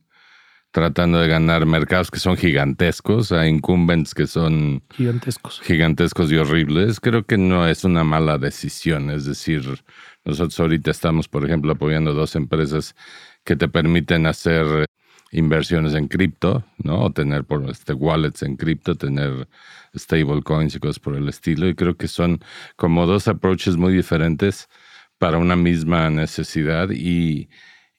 tratando de ganar mercados que son gigantescos, a incumbents que son gigantescos. gigantescos y horribles, creo que no es una mala decisión. Es decir, nosotros ahorita estamos, por ejemplo, apoyando dos empresas que te permiten hacer inversiones en cripto, ¿no? O tener por este wallets en cripto, tener stablecoins y cosas por el estilo. Y creo que son como dos approaches muy diferentes para una misma necesidad y,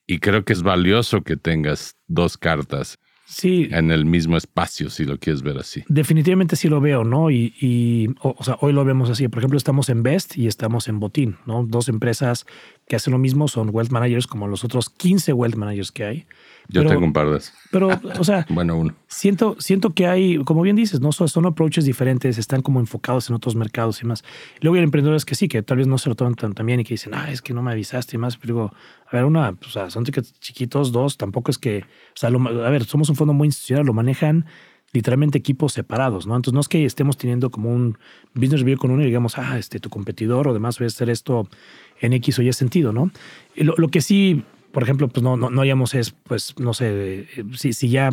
y creo que es valioso que tengas dos cartas Sí, en el mismo espacio, si lo quieres ver así. Definitivamente sí lo veo, ¿no? Y, y o, o sea, hoy lo vemos así. Por ejemplo, estamos en Best y estamos en Botín, ¿no? Dos empresas que hacen lo mismo, son wealth managers como los otros 15 wealth managers que hay. Yo Pero- tengo un par de esos. Pero, o sea, Bueno, uno. siento, siento que hay, como bien dices, ¿no? Son, son approaches diferentes, están como enfocados en otros mercados y más. Luego hay emprendedores que sí, que tal vez no se lo toman tan, tan bien y que dicen, ah, es que no me avisaste y más. Pero digo, a ver, una, o sea, son tickets chiquitos, dos, tampoco es que, o sea, lo a ver, somos un fondo muy institucional, lo manejan literalmente equipos separados, ¿no? Entonces no es que estemos teniendo como un business review con uno y digamos, ah, este, tu competidor o demás voy a hacer esto en X o Y sentido, ¿no? Lo que sí, por ejemplo, pues no, no, no haríamos es, pues, no sé, si, si ya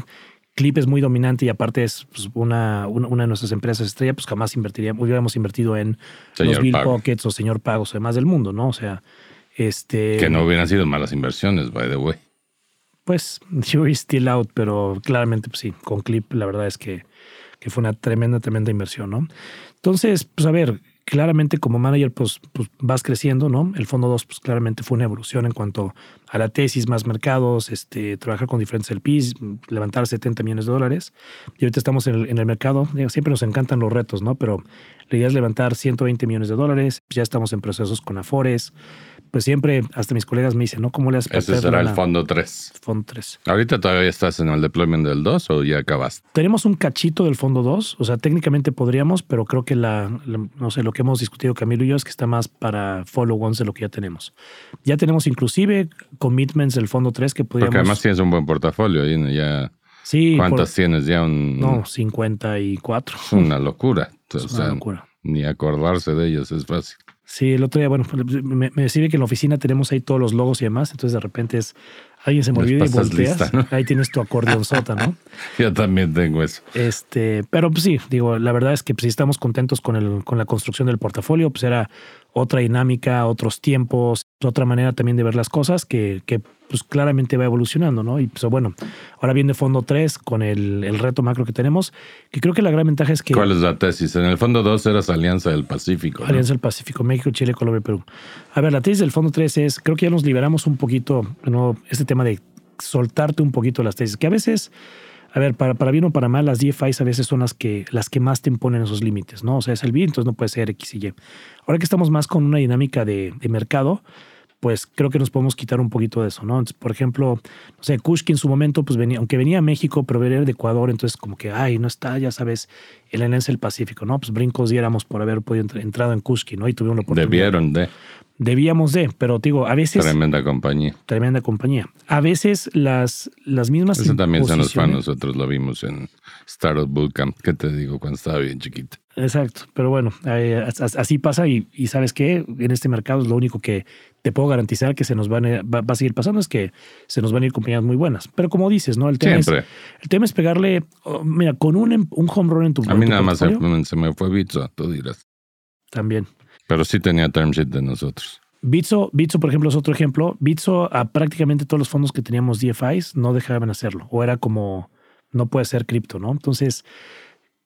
Clip es muy dominante y aparte es pues, una, una, una de nuestras empresas estrella, pues jamás invertiríamos, hubiéramos invertido en Señor los Bill Pago. Pockets o Señor Pagos o demás del mundo, ¿no? O sea, este... Que no hubieran sido malas inversiones, by the way. Pues, jury's still out, pero claramente, pues sí, con Clip la verdad es que, que fue una tremenda, tremenda inversión, ¿no? Entonces, pues a ver, claramente como manager, pues, pues vas creciendo, ¿no? El fondo 2, pues claramente fue una evolución en cuanto a la tesis, más mercados, este, trabajar con diferentes LPs, levantar 70 millones de dólares. Y ahorita estamos en el, en el mercado, siempre nos encantan los retos, ¿no? Pero la idea es levantar 120 millones de dólares, ya estamos en procesos con Afores. Pues siempre, hasta mis colegas me dicen, ¿no? ¿Cómo le para Ese será el fondo 3. Fondo 3. ¿Ahorita todavía estás en el deployment del 2 o ya acabaste? Tenemos un cachito del fondo 2, o sea, técnicamente podríamos, pero creo que la, la- no sé, lo que hemos discutido Camilo y yo es que está más para follow-ons de lo que ya tenemos. Ya tenemos inclusive commitments del fondo 3 que podríamos... Porque además tienes un buen portafolio ya sí, por- ¿Cuántas tienes ya? Un, no, 54. Es una locura. Es O una sea, locura. ni acordarse de ellos es fácil. Sí, el otro día, bueno, me, me sirve que en la oficina tenemos ahí todos los logos y demás, entonces de repente es, alguien se me olvida y volteas, lista, ¿no? ahí tienes tu acordeón sota, ¿no? Yo también tengo eso. Este, pero pues sí, digo, la verdad es que pues, si estamos contentos con, el, con la construcción del portafolio, pues era otra dinámica, otros tiempos, otra manera también de ver las cosas que, que pues claramente va evolucionando, ¿no? Y pues bueno, ahora viene fondo 3 con el, el reto macro que tenemos, que creo que la gran ventaja es que ¿Cuál es la tesis? En el fondo 2 eras Alianza del Pacífico. ¿no? Alianza del Pacífico, México, Chile, Colombia Perú. A ver, la tesis del fondo 3 es, creo que ya nos liberamos un poquito, ¿no? este tema de soltarte un poquito las tesis, que a veces, a ver, para, para bien o para mal, las DFIs a veces son las que, las que más te imponen esos límites, ¿no? O sea, es el B, entonces no puede ser X y Y. Ahora que estamos más con una dinámica de, de mercado, pues creo que nos podemos quitar un poquito de eso, ¿no? Entonces, por ejemplo, no sé, Kushki en su momento, pues venía, aunque venía a México, pero venía de Ecuador, entonces como que, ay, no está, ya sabes, el Alianza del Pacífico, ¿no? Pues brincos diéramos por haber podido entrar entrado en Kushki, ¿no? Y tuvimos la oportunidad. Debieron de. Debíamos de, pero digo, a veces Tremenda compañía. tremenda compañía. A veces las, las mismas Eso también se nos fue a nosotros, lo vimos en Startup Bootcamp. ¿Qué te digo? Cuando estaba bien chiquito. Exacto, pero bueno, eh, as- as- así pasa y, y sabes qué, en este mercado es lo único que te puedo garantizar que se nos van a, va, va a seguir pasando es que se nos van a ir compañías muy buenas. Pero como dices, ¿no? El tema, es, el tema es pegarle, oh, mira, con un, em- un home run en tu A mí tu nada más se me fue Bitso, tú dirás. también. Pero sí tenía term sheet de nosotros. Bitso, Bitso, por ejemplo, es otro ejemplo. Bitso, a prácticamente todos los fondos que teníamos DFIs no dejaban hacerlo. O era como, no puede ser cripto, ¿no? Entonces,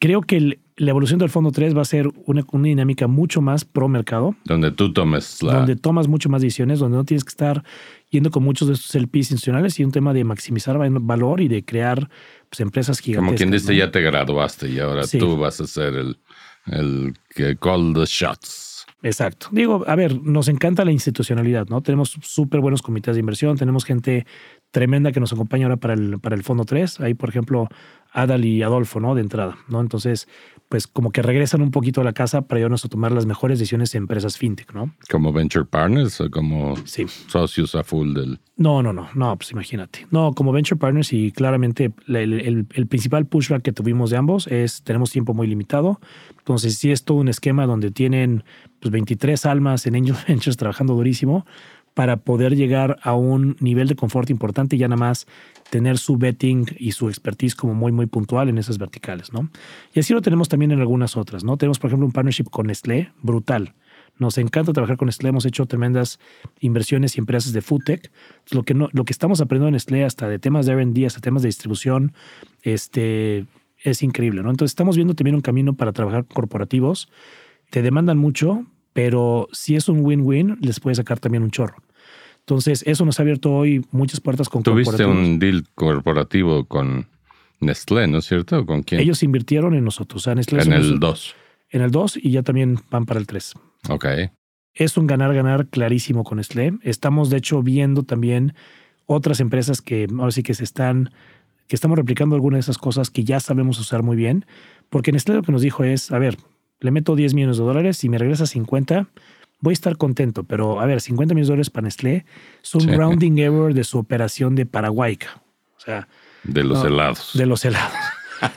creo que el- la evolución del fondo 3 va a ser una, una dinámica mucho más pro mercado, Donde tú tomes la... donde tomas mucho más decisiones, donde no tienes que estar yendo con muchos de estos LPs institucionales y un tema de maximizar va- valor y de crear pues, empresas gigantescas. Como quien dice, ¿no? ya te graduaste y ahora Sí. tú vas a ser el, el que call the shots. Exacto. Digo, a ver, nos encanta la institucionalidad, ¿no? Tenemos súper buenos comités de inversión, tenemos gente tremenda que nos acompaña ahora para el, para el Fondo 3. Ahí, por ejemplo, Adal y Adolfo, ¿no? De entrada, ¿no? Entonces, pues como que regresan un poquito a la casa para ayudarnos a tomar las mejores decisiones en empresas fintech, ¿no? Como venture partners o como Sí. socios a full del... No, no, no, no, pues imagínate. No, como venture partners y claramente la- el, el- el principal pushback que tuvimos de ambos es tenemos tiempo muy limitado. Entonces, sí es todo un esquema donde tienen pues, 23 almas en Angel Ventures trabajando durísimo para poder llegar a un nivel de confort importante y ya nada más tener su betting y su expertise como muy, muy puntual en esas verticales, ¿no? Y así lo tenemos también en algunas otras, ¿no? Tenemos, por ejemplo, un partnership con Nestlé, brutal. Nos encanta trabajar con Nestlé, hemos hecho tremendas inversiones y empresas de foodtech. Lo que, no, lo que estamos aprendiendo en Nestlé, hasta de temas de R&D, hasta temas de distribución, este, es increíble, ¿no? Entonces estamos viendo también un camino para trabajar con corporativos. Te demandan mucho, pero si es un win-win, les puede sacar también un chorro. Entonces, eso nos ha abierto hoy muchas puertas con Tuviste un deal corporativo con Nestlé, ¿no es cierto? ¿Con quién? Ellos invirtieron en nosotros. O sea, Nestlé es en el 2. en el 2 y ya también van para el 3. Ok. es un ganar-ganar clarísimo con Nestlé. Estamos, de hecho, viendo también otras empresas que ahora sí que se están, que estamos replicando algunas de esas cosas que ya sabemos usar muy bien, porque Nestlé lo que nos dijo es, a ver, le meto 10 millones de dólares y me regresa 50, voy a estar contento, pero a ver, 50 millones de dólares para Nestlé es un rounding error de su operación de Paraguay. O sea... De los helados. De los helados.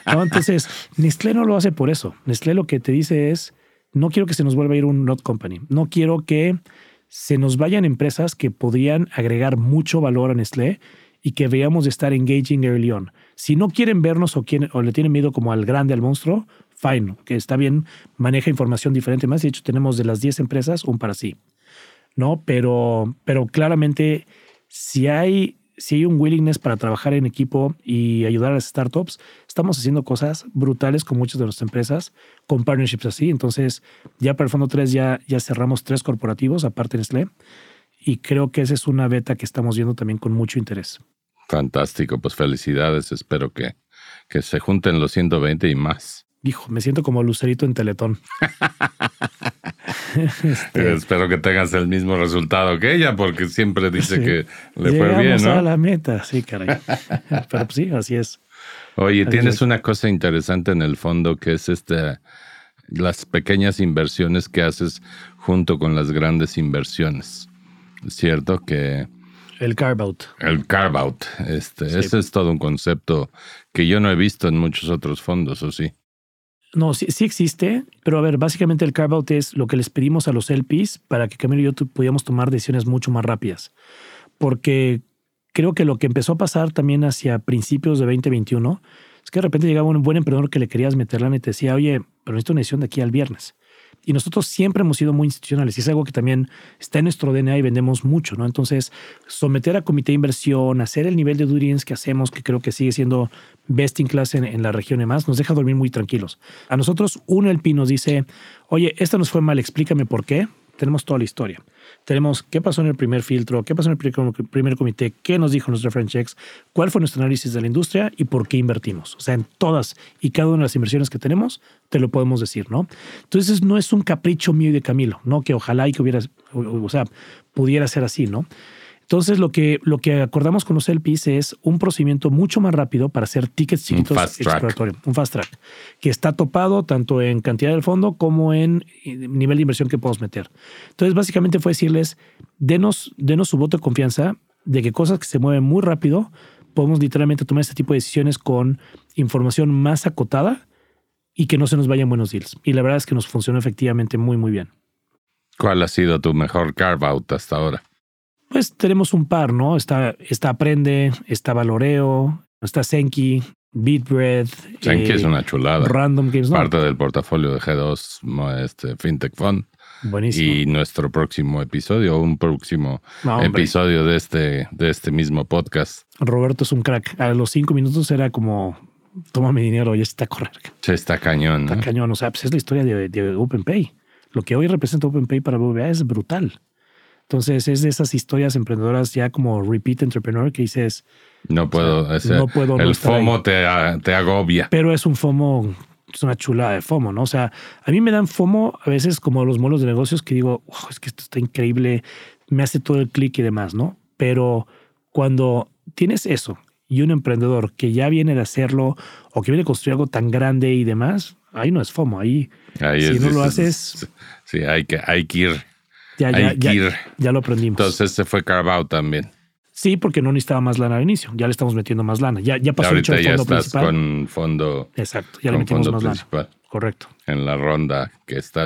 entonces, Nestlé no lo hace por eso. Nestlé lo que te dice es, no quiero que se nos vuelva a ir un not company. No quiero que se nos vayan empresas que podrían agregar mucho valor a Nestlé y que veamos de estar engaging early on. Si no quieren vernos o, quieren, o le tienen miedo como al grande, al monstruo, fine, que está bien, maneja información diferente más. De hecho, tenemos de las 10 empresas un para sí. ¿No? Pero, pero claramente, si hay si hay un willingness para trabajar en equipo y ayudar a las startups, estamos haciendo cosas brutales con muchas de nuestras empresas, con partnerships así. Entonces, ya para el Fondo 3 ya, ya cerramos tres corporativos, aparte de Nestlé, y creo que esa es una beta que estamos viendo también con mucho interés. Fantástico, pues felicidades. Espero que, que se junten los 120 y más. Hijo, me siento como Lucerito en Teletón. Este, Espero que tengas el mismo resultado que ella, porque siempre dice que le fue bien, ¿no? a la meta, sí, caray. Pero pues sí, así es. Oye, tienes una cosa interesante en el fondo que es este las pequeñas inversiones que haces junto con las grandes inversiones. ¿Cierto? Que el carve out. El carve out. Este, Ese es todo un concepto que yo no he visto en muchos otros fondos, ¿o sí? No, sí, existe, pero a ver, básicamente el carve out es lo que les pedimos a los LPs para que Camilo y yo pudiéramos tomar decisiones mucho más rápidas. Porque creo que lo que empezó a pasar también hacia principios de 2021 es que de repente llegaba un buen emprendedor que le querías meter la y te decía, oye, pero necesito una decisión de aquí al viernes. Y nosotros siempre hemos sido muy institucionales y es algo que también está en nuestro DNA y vendemos mucho, ¿no? Entonces, someter a comité de inversión, hacer el nivel de due que hacemos, que creo que sigue siendo best in class en, la región y más, nos deja dormir muy tranquilos. A nosotros, uno el PI nos dice, oye, esta nos fue mal, explícame por qué tenemos toda la historia. Tenemos qué pasó en el primer filtro, qué pasó en el primer comité, qué nos dijo nuestro reference checks, cuál fue nuestro análisis de la industria y por qué invertimos. O sea, en todas y cada una de las inversiones que tenemos, te lo podemos decir, ¿no? Entonces, no es un capricho mío y de Camilo, ¿no? Que ojalá y que hubiera, o sea, pudiera ser así, ¿no? Entonces, lo que, lo que acordamos con los LPs es un procedimiento mucho más rápido para hacer tickets chiquitos exploratorios, un fast track, que está topado tanto en cantidad del fondo como en nivel de inversión que podemos meter. Entonces, básicamente fue decirles, denos, denos su voto de confianza de que cosas que se mueven muy rápido, podemos literalmente tomar este tipo de decisiones con información más acotada y que no se nos vayan buenos deals. Y la verdad es que nos funcionó efectivamente muy, muy bien. ¿Cuál ha sido tu mejor carve out hasta ahora? Pues tenemos un par, ¿no? Está, está Aprende, está Valoreo, está Senki, Beatbread. Senki es eh, una chulada. Random Games. Parte del portafolio de G2, este, FinTech Fund. Buenísimo. Y nuestro próximo episodio, un próximo episodio de este, de este mismo podcast. Roberto es un crack. A los cinco minutos era como, toma mi dinero y está a correr. Se está cañón. Está cañón. O sea, pues es la historia de, de OpenPay. Lo que hoy representa OpenPay para BBVA es brutal. Entonces es de esas historias emprendedoras ya como repeat entrepreneur que dices... No puedo, no puedo el FOMO te, te, agobia. Pero es un FOMO, es una chulada de FOMO, ¿no? O sea, a mí me dan FOMO a veces como los molos de negocios que digo, es que esto está increíble, me hace todo el clic y demás, ¿no? Pero cuando tienes eso y un emprendedor que ya viene de hacerlo o que viene a construir algo tan grande y demás, ahí no es FOMO, ahí, si no lo haces... Sí, hay que, hay que ir ya, ya, ya, lo aprendimos. Entonces se fue carvado también. Sí, porque no necesitaba más lana al inicio. Ya le estamos metiendo más lana. Ya, ya pasó el fondo ya estás con fondo. Exacto, ya le metimos más lana. Correcto. En la ronda que está,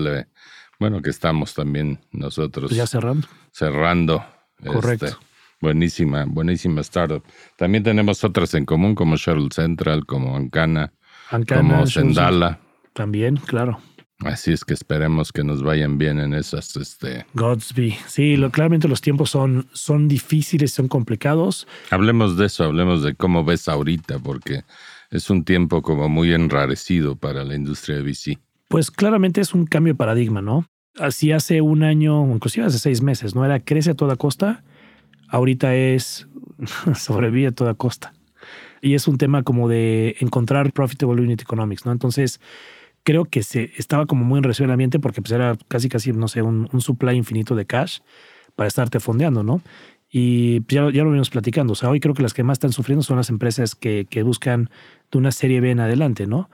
bueno, que estamos también nosotros. Pues ya cerrando. Cerrando. Correcto. Este, buenísima, buenísima startup. También tenemos otras en común como Shuttle Central, como Ancana, Ancana como Sendala. También, claro. Así es que esperemos que nos vayan bien en esas. Este... Godsby. Sí, lo, claramente los tiempos son, son difíciles, son complicados. Hablemos de eso, hablemos de cómo ves ahorita, porque es un tiempo como muy enrarecido para la industria de VC. Pues claramente es un cambio de paradigma, ¿no? Así hace un año, inclusive hace seis meses, ¿no? Era crece a toda costa, ahorita es sobrevive a toda costa. Y es un tema como de encontrar profitable unit economics, ¿no? Entonces, creo que se estaba como muy en el ambiente porque pues era casi, casi, no sé, un, un supply infinito de cash para estarte fondeando, ¿no? Y pues, ya, ya lo venimos platicando. O sea, hoy creo que las que más están sufriendo son las empresas que, que buscan de una serie B en adelante, ¿no?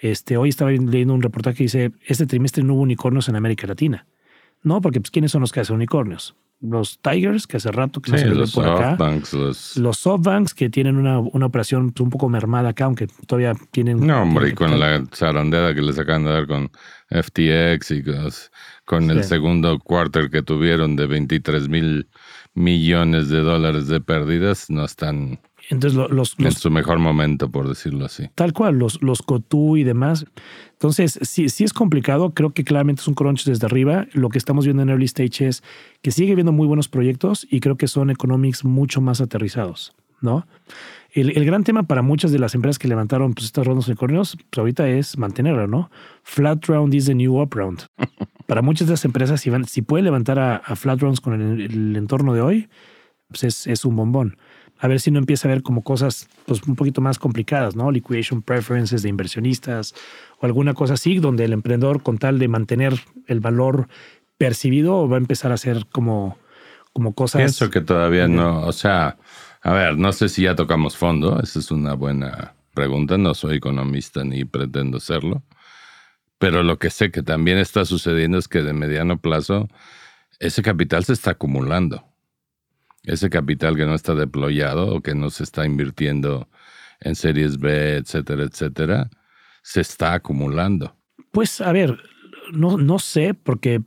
Este, hoy estaba leyendo un reportaje que dice, este trimestre no hubo unicornios en América Latina. No, porque pues, ¿quiénes son los que hacen unicornios? Los Tigers, que hace rato que Sí, no se los por acá. softbanks, los... Los softbanks, que tienen una, una operación un poco mermada acá, aunque todavía tienen... No, hombre, y con la zarandeada que les acaban de dar con FTX y con, con el Sí. segundo quarter que tuvieron de 23 mil millones de dólares de pérdidas, no están Entonces, lo- los, en los su mejor momento, por decirlo así. Tal cual, los, los Cotu y demás. Entonces, sí, sí es complicado. Creo que claramente es un crunch desde arriba. Lo que estamos viendo en early stage es que sigue habiendo muy buenos proyectos y creo que son economics mucho más aterrizados, ¿no? El, el gran tema para muchas de las empresas que levantaron pues, estas rondas unicornios, pues ahorita es mantenerlo, ¿no? Flat round is the new up round. Para muchas de las empresas, si, van, si pueden levantar a, a flat rounds con el, el entorno de hoy, pues es, es un bombón. A ver si no empieza a ver como cosas pues, un poquito más complicadas, ¿no? Liquidation preferences de inversionistas o alguna cosa así, donde el emprendedor, con tal de mantener el valor percibido, va a empezar a hacer como, como cosas. Pienso que todavía no, o sea, a ver, no sé si ya tocamos fondo, esa es una buena pregunta, no soy economista ni pretendo serlo, pero lo que sé que también está sucediendo es que de mediano plazo ese capital se está acumulando. Ese capital que no está deployado o que no se está invirtiendo en series B, etcétera, etcétera, se está acumulando. Pues a ver, no, no sé, porque.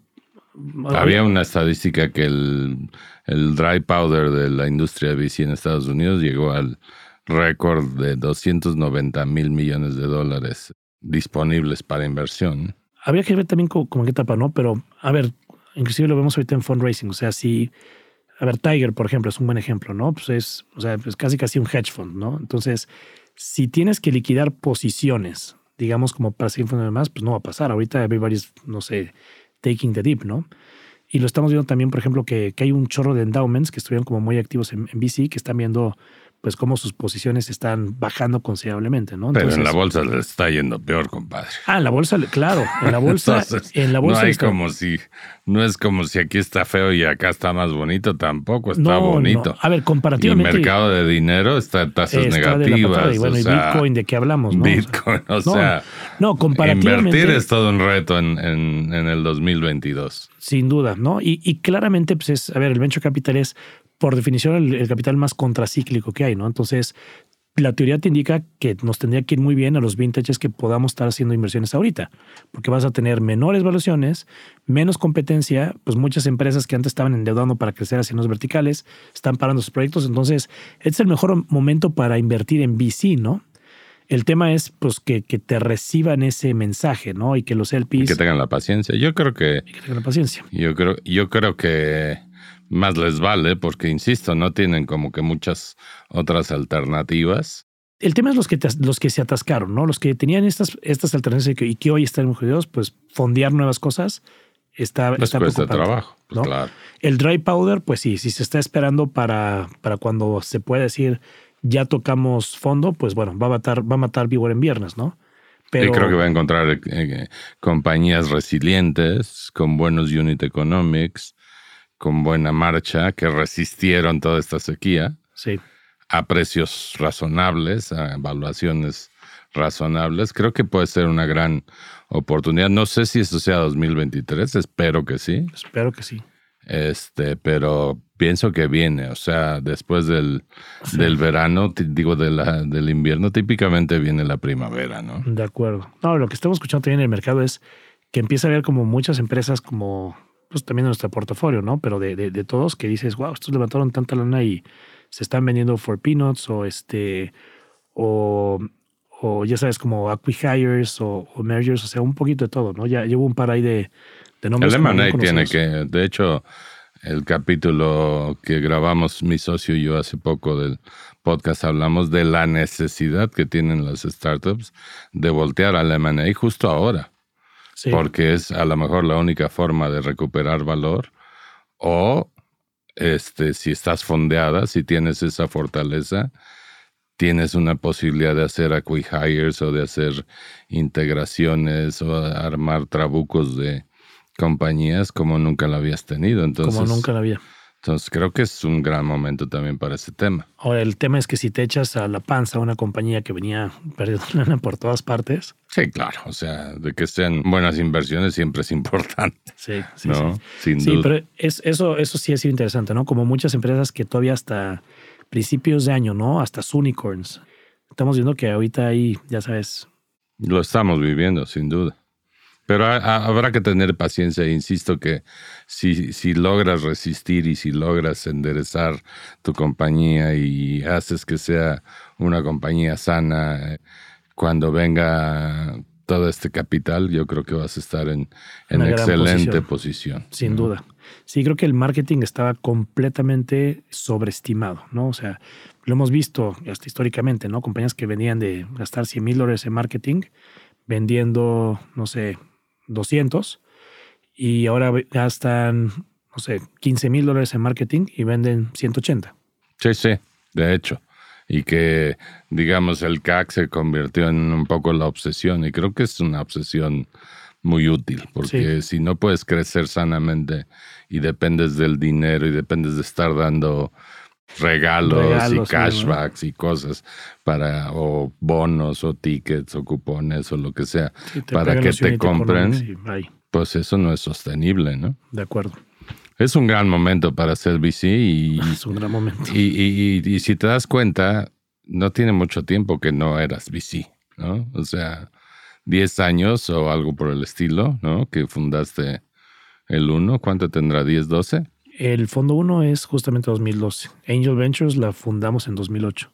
Había una estadística que el, el dry powder de la industria de VC en Estados Unidos llegó al récord de 290 mil millones de dólares disponibles para inversión. Habría que ver también como en qué etapa, ¿no? Pero, a ver, inclusive lo vemos ahorita en fundraising. O sea, si, a ver, Tiger, por ejemplo, es un buen ejemplo, ¿no? Pues es, o sea, es casi casi un hedge fund, ¿no? Entonces, si tienes que liquidar posiciones, digamos, como para seguir fondos más, pues no va a pasar. Ahorita everybody's, no sé, taking the dip, ¿no? Y lo estamos viendo también, por ejemplo, que, que hay un chorro de endowments que estuvieron como muy activos en, en VC, que están viendo pues cómo sus posiciones están bajando considerablemente, ¿no? Pero en la bolsa le está yendo peor, compadre. Ah, en la bolsa, claro, en la bolsa, Entonces, en la bolsa no hay está- como si, no es como si aquí está feo y acá está más bonito, tampoco está No, bonito. no. A ver, Y el comparativamente. mercado de dinero está en tasas está de la negativas. Y bueno, o y Bitcoin, ¿de qué hablamos? No? Bitcoin, o No, sea, no, comparativamente. invertir es todo un reto en, en, en el 2022. Sin duda, ¿no? Y, y claramente, pues es, a ver, el venture capital es, por definición, el, el capital más contracíclico que hay, ¿no? Entonces, la teoría te indica que nos tendría que ir muy bien a los vintages que podamos estar haciendo inversiones ahorita, porque vas a tener menores valuaciones, menos competencia, pues muchas empresas que antes estaban endeudando para crecer hacia los verticales están parando sus proyectos, entonces este es el mejor momento para invertir en VC, ¿no? El tema es pues que, que te reciban ese mensaje, ¿no? Y que los Y LPs que tengan la paciencia. Yo creo que, y que tengan paciencia. yo creo, yo creo que más les vale, porque insisto, no tienen como que muchas otras alternativas. El tema es los que, te- los que se atascaron, ¿no? Los que tenían estas, estas alternativas y que, y que hoy están jodidos, pues fondear nuevas cosas está, Les está cuesta trabajo. Pues ¿no? claro. El dry powder, pues sí, si se está esperando para, para cuando se pueda decir ya tocamos fondo, pues bueno, va a matar, va a matar Vigor en viernes, ¿no? Pero y creo que va a encontrar eh, compañías resilientes, con buenos unit economics, con buena marcha, que resistieron toda esta sequía sí, a precios razonables, a evaluaciones razonables. Creo que puede ser una gran oportunidad. No sé si eso sea 2023, espero que sí. espero que sí. Este, pero pienso que viene, o sea, después del, del verano, digo, de la, del invierno, típicamente viene la primavera, ¿no? De acuerdo. No, lo que estamos escuchando también en el mercado es que empieza a haber como muchas empresas como, pues también en nuestro portafolio, ¿no? Pero de, de, de todos que dices, wow, estos levantaron tanta lana y se están vendiendo for peanuts o este, o, o ya sabes, como acquihires o, o mergers, o sea, un poquito de todo, ¿no? Ya llevo un par ahí de, de nombres. El M&A tiene que, de hecho, el capítulo que grabamos mi socio y yo hace poco del podcast hablamos de la necesidad que tienen las startups de voltear al M&A justo ahora, Sí, porque es a lo mejor la única forma de recuperar valor o este si estás fondeada, si tienes esa fortaleza, tienes una posibilidad de hacer acqui-hires o de hacer integraciones o armar trabucos de compañías como nunca lo habías tenido. Entonces, como nunca lo había. Entonces creo que es un gran momento también para ese tema. Ahora, el tema es que si te echas a la panza a una compañía que venía perdiendo lana por todas partes. Sí, claro. O sea, de que sean buenas inversiones siempre es importante. Sí, sí, ¿no? sí. Sin Sí, duda. pero es, eso, eso sí ha sido interesante, ¿no? Como muchas empresas que todavía hasta principios de año, ¿no? Hasta unicorns. Estamos viendo que ahorita hay, ya sabes, Lo estamos viviendo, sin duda. Pero ha- habrá que tener paciencia. Insisto que si, si logras resistir y si logras enderezar tu compañía y haces que sea una compañía sana, eh, cuando venga todo este capital, yo creo que vas a estar en, en excelente posición. posición. sin ¿no? duda. Sí, creo que el marketing estaba completamente sobreestimado, ¿no? O sea, lo hemos visto hasta históricamente, ¿no? Compañías que venían de gastar 100 mil dólares en marketing, vendiendo, no sé, 200, y ahora gastan, no sé, 15 mil dólares en marketing y venden 180. Sí, sí, de hecho. Y que, digamos, el CAC se convirtió en un poco la obsesión. Y creo que es una obsesión muy útil, porque si no puedes crecer sanamente y dependes del dinero y dependes de estar dando regalos, Regalos, y sí, ¿no? cashbacks y cosas para, o bonos o tickets o cupones o lo que sea, Sí, para que te compren, y pues eso no es sostenible, ¿no? De acuerdo. Es un gran momento para hacer VC y, Es un gran momento. y, y- y- si te das cuenta, no tiene mucho tiempo que no eras VC, ¿no? O sea, 10 años o algo por el estilo, ¿no? Que fundaste el uno, ¿cuánto tendrá? ¿10, 12? El fondo 1 es justamente 2012. Angel Ventures la fundamos en 2008.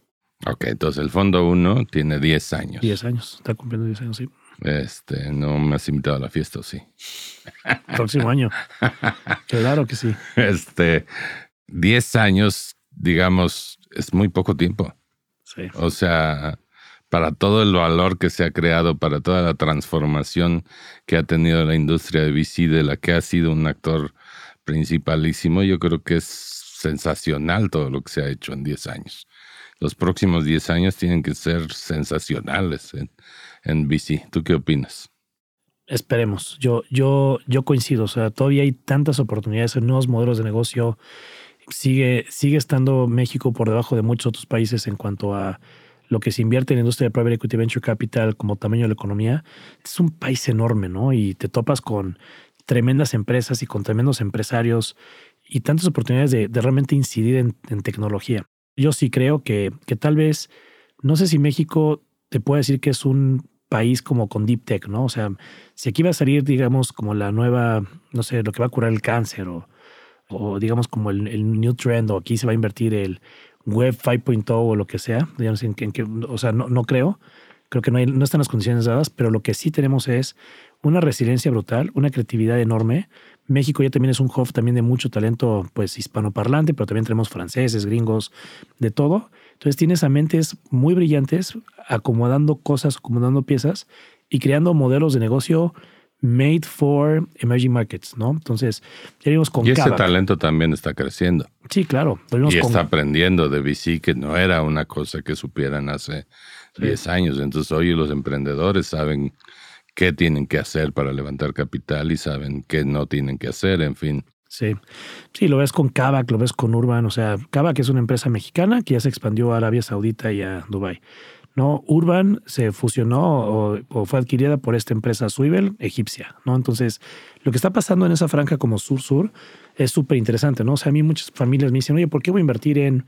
Ok, entonces el fondo 1 tiene 10 años. 10 años. Está cumpliendo 10 años, sí. Este, no me has invitado a la fiesta, ¿o sí? Próximo año. Claro que sí. Este, 10 años, digamos, es muy poco tiempo. Sí. O sea, para todo el valor que se ha creado, para toda la transformación que ha tenido la industria de VC, de la que ha sido un actor principalísimo, yo creo que es sensacional todo lo que se ha hecho en 10 años. Los próximos 10 años tienen que ser sensacionales en, en VC. ¿Tú qué opinas? Esperemos. Yo, yo, yo coincido. O sea, todavía hay tantas oportunidades en nuevos modelos de negocio. Sigue, sigue estando México por debajo de muchos otros países en cuanto a lo que se invierte en la industria de private equity venture capital como tamaño de la economía. Es un país enorme, ¿no? Y te topas con tremendas empresas y con tremendos empresarios y tantas oportunidades de, realmente incidir en, tecnología. Yo sí creo que, que tal vez, no sé si México te puede decir que es un país como con deep tech, ¿no? O sea, si aquí va a salir, digamos, como la nueva, no sé, lo que va a curar el cáncer o, digamos como el, new trend o aquí se va a invertir el web 5.0 o lo que sea, digamos, en, en o sea, no, no creo, creo que no, hay, no están las condiciones dadas, pero lo que sí tenemos es una resiliencia brutal, una creatividad enorme. México ya también es un hub también de mucho talento, pues hispanoparlante, pero también tenemos franceses, gringos, de todo. Entonces tienes a mentes muy brillantes acomodando cosas, acomodando piezas y creando modelos de negocio made for emerging markets, ¿no? Entonces, ya vimos con Y ese Kavak. talento también está creciendo. Sí, claro. Y con- está aprendiendo de VC, que no era una cosa que supieran hace 10 años. Entonces hoy los emprendedores saben qué tienen que hacer para levantar capital y saben qué no tienen que hacer, en fin. Sí. Sí, lo ves con Kavak, lo ves con Urban. O sea, Kavak es una empresa mexicana que ya se expandió a Arabia Saudita y a Dubai. No, Urban se fusionó o, o fue adquirida por esta empresa Swivel egipcia, ¿no? Entonces, lo que está pasando en esa franja como sur-sur es súper interesante, ¿no? O sea, a mí muchas familias me dicen, oye, ¿por qué voy a invertir en,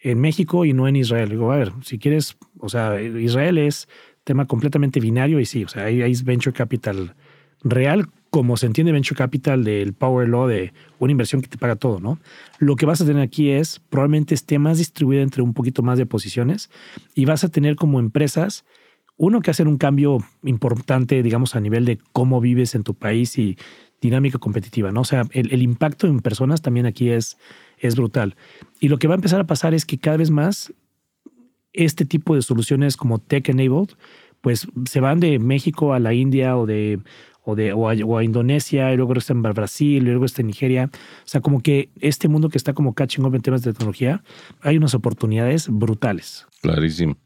en México y no en Israel? Digo, a ver, si quieres, o sea, Israel es tema completamente binario y sí, o sea, ahí hay venture capital real, como se entiende venture capital del power law de una inversión que te paga todo, ¿no? Lo que vas a tener aquí es probablemente esté más distribuida entre un poquito más de posiciones y vas a tener como empresas, uno que hacer un cambio importante, digamos, a nivel de cómo vives en tu país y dinámica competitiva, ¿no? O sea, el, el impacto en personas también aquí es, es brutal. Y lo que va a empezar a pasar es que cada vez más este tipo de soluciones como tech enabled, pues se van de México a la India o de, o, de, o, a, Indonesia, y luego está en Brasil, y luego está en Nigeria. O sea, como que este mundo que está como catching up en temas de tecnología, hay unas oportunidades brutales. Clarísimo.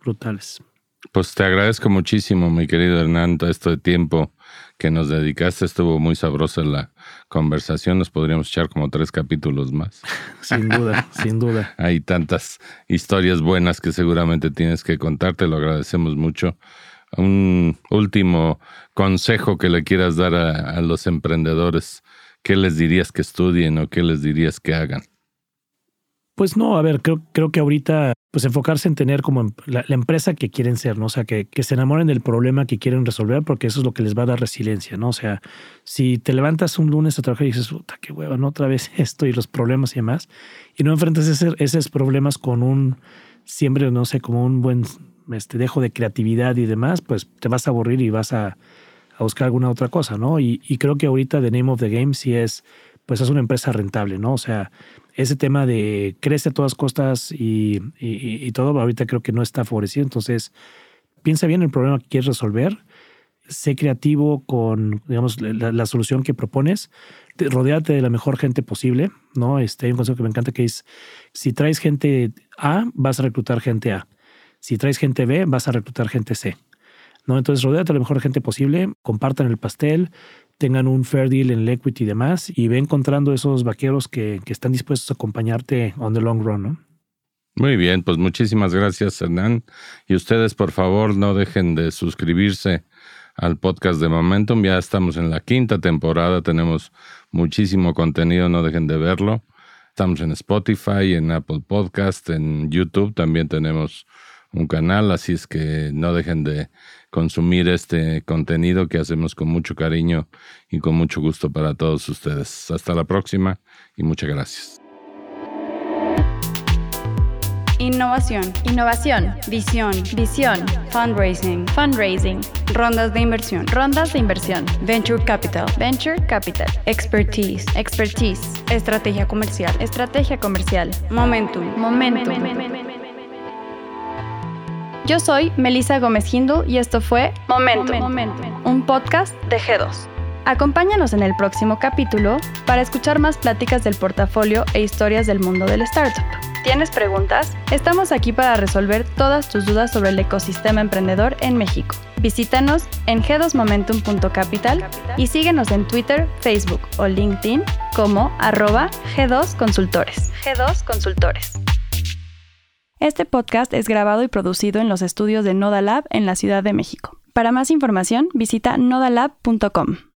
Brutales. Pues te agradezco muchísimo, mi querido Hernán, todo este tiempo que nos dedicaste. Estuvo muy sabrosa la conversación. Nos podríamos echar como tres capítulos más. sin duda, sin duda. Hay tantas historias buenas que seguramente tienes que contarte. Lo agradecemos mucho. Un último consejo que le quieras dar a, los emprendedores. ¿Qué les dirías que estudien o qué les dirías que hagan? Pues no, a ver, creo, creo que ahorita pues enfocarse en tener como em, la, empresa que quieren ser, ¿no? O sea, que, se enamoren del problema que quieren resolver porque eso es lo que les va a dar resiliencia, ¿no? O sea, si te levantas un lunes a trabajar y dices, puta, qué hueva, ¿no? Otra vez esto y los problemas y demás, y no enfrentas esos problemas con un, siempre, no sé, como un buen este, dejo de creatividad y demás, pues te vas a aburrir y vas a, a buscar alguna otra cosa, ¿no? Y, y creo que ahorita The Name of the Game sí es pues es una empresa rentable, ¿no? O sea, ese tema de crece a todas costas y, todo, ahorita creo que no está favorecido. Entonces, piensa bien el problema que quieres resolver, sé creativo con, digamos, la, solución que propones, rodeate de la mejor gente posible, ¿no? Este, hay un consejo que me encanta que es, si traes gente A, vas a reclutar gente A. Si traes gente B, vas a reclutar gente C. ¿no? Entonces, rodeate de la mejor gente posible, compartan el pastel, tengan un fair deal en el y demás, y ve encontrando esos vaqueros que, que están dispuestos a acompañarte on the long run, ¿no? Muy bien, pues muchísimas gracias, Hernán. Y ustedes, por favor, no dejen de suscribirse al podcast de Momentum. Ya estamos en la quinta temporada, tenemos muchísimo contenido, no dejen de verlo. Estamos en Spotify, en Apple Podcast, en YouTube también tenemos un canal, así es que no dejen de consumir este contenido que hacemos con mucho cariño y con mucho gusto para todos ustedes. Hasta la próxima y muchas gracias. Innovación. Innovación. Visión. Visión. Fundraising. Fundraising. Rondas de inversión. Rondas de inversión. Venture Capital. Venture Capital. Expertise. Expertise. Estrategia comercial. Estrategia comercial. Momentum. Momentum. Yo soy Melissa Gómez Hindle y esto fue Momento, un podcast de G2. Acompáñanos en el próximo capítulo para escuchar más pláticas del portafolio e historias del mundo del startup. ¿Tienes preguntas? Estamos aquí para resolver todas tus dudas sobre el ecosistema emprendedor en México. Visítanos en g2momentum.capital y síguenos en Twitter, Facebook o LinkedIn como arroba G2 Consultores. G2 Consultores. Este podcast es grabado y producido en los estudios de Nodalab en la Ciudad de México. Para más información, visita nodalab.com.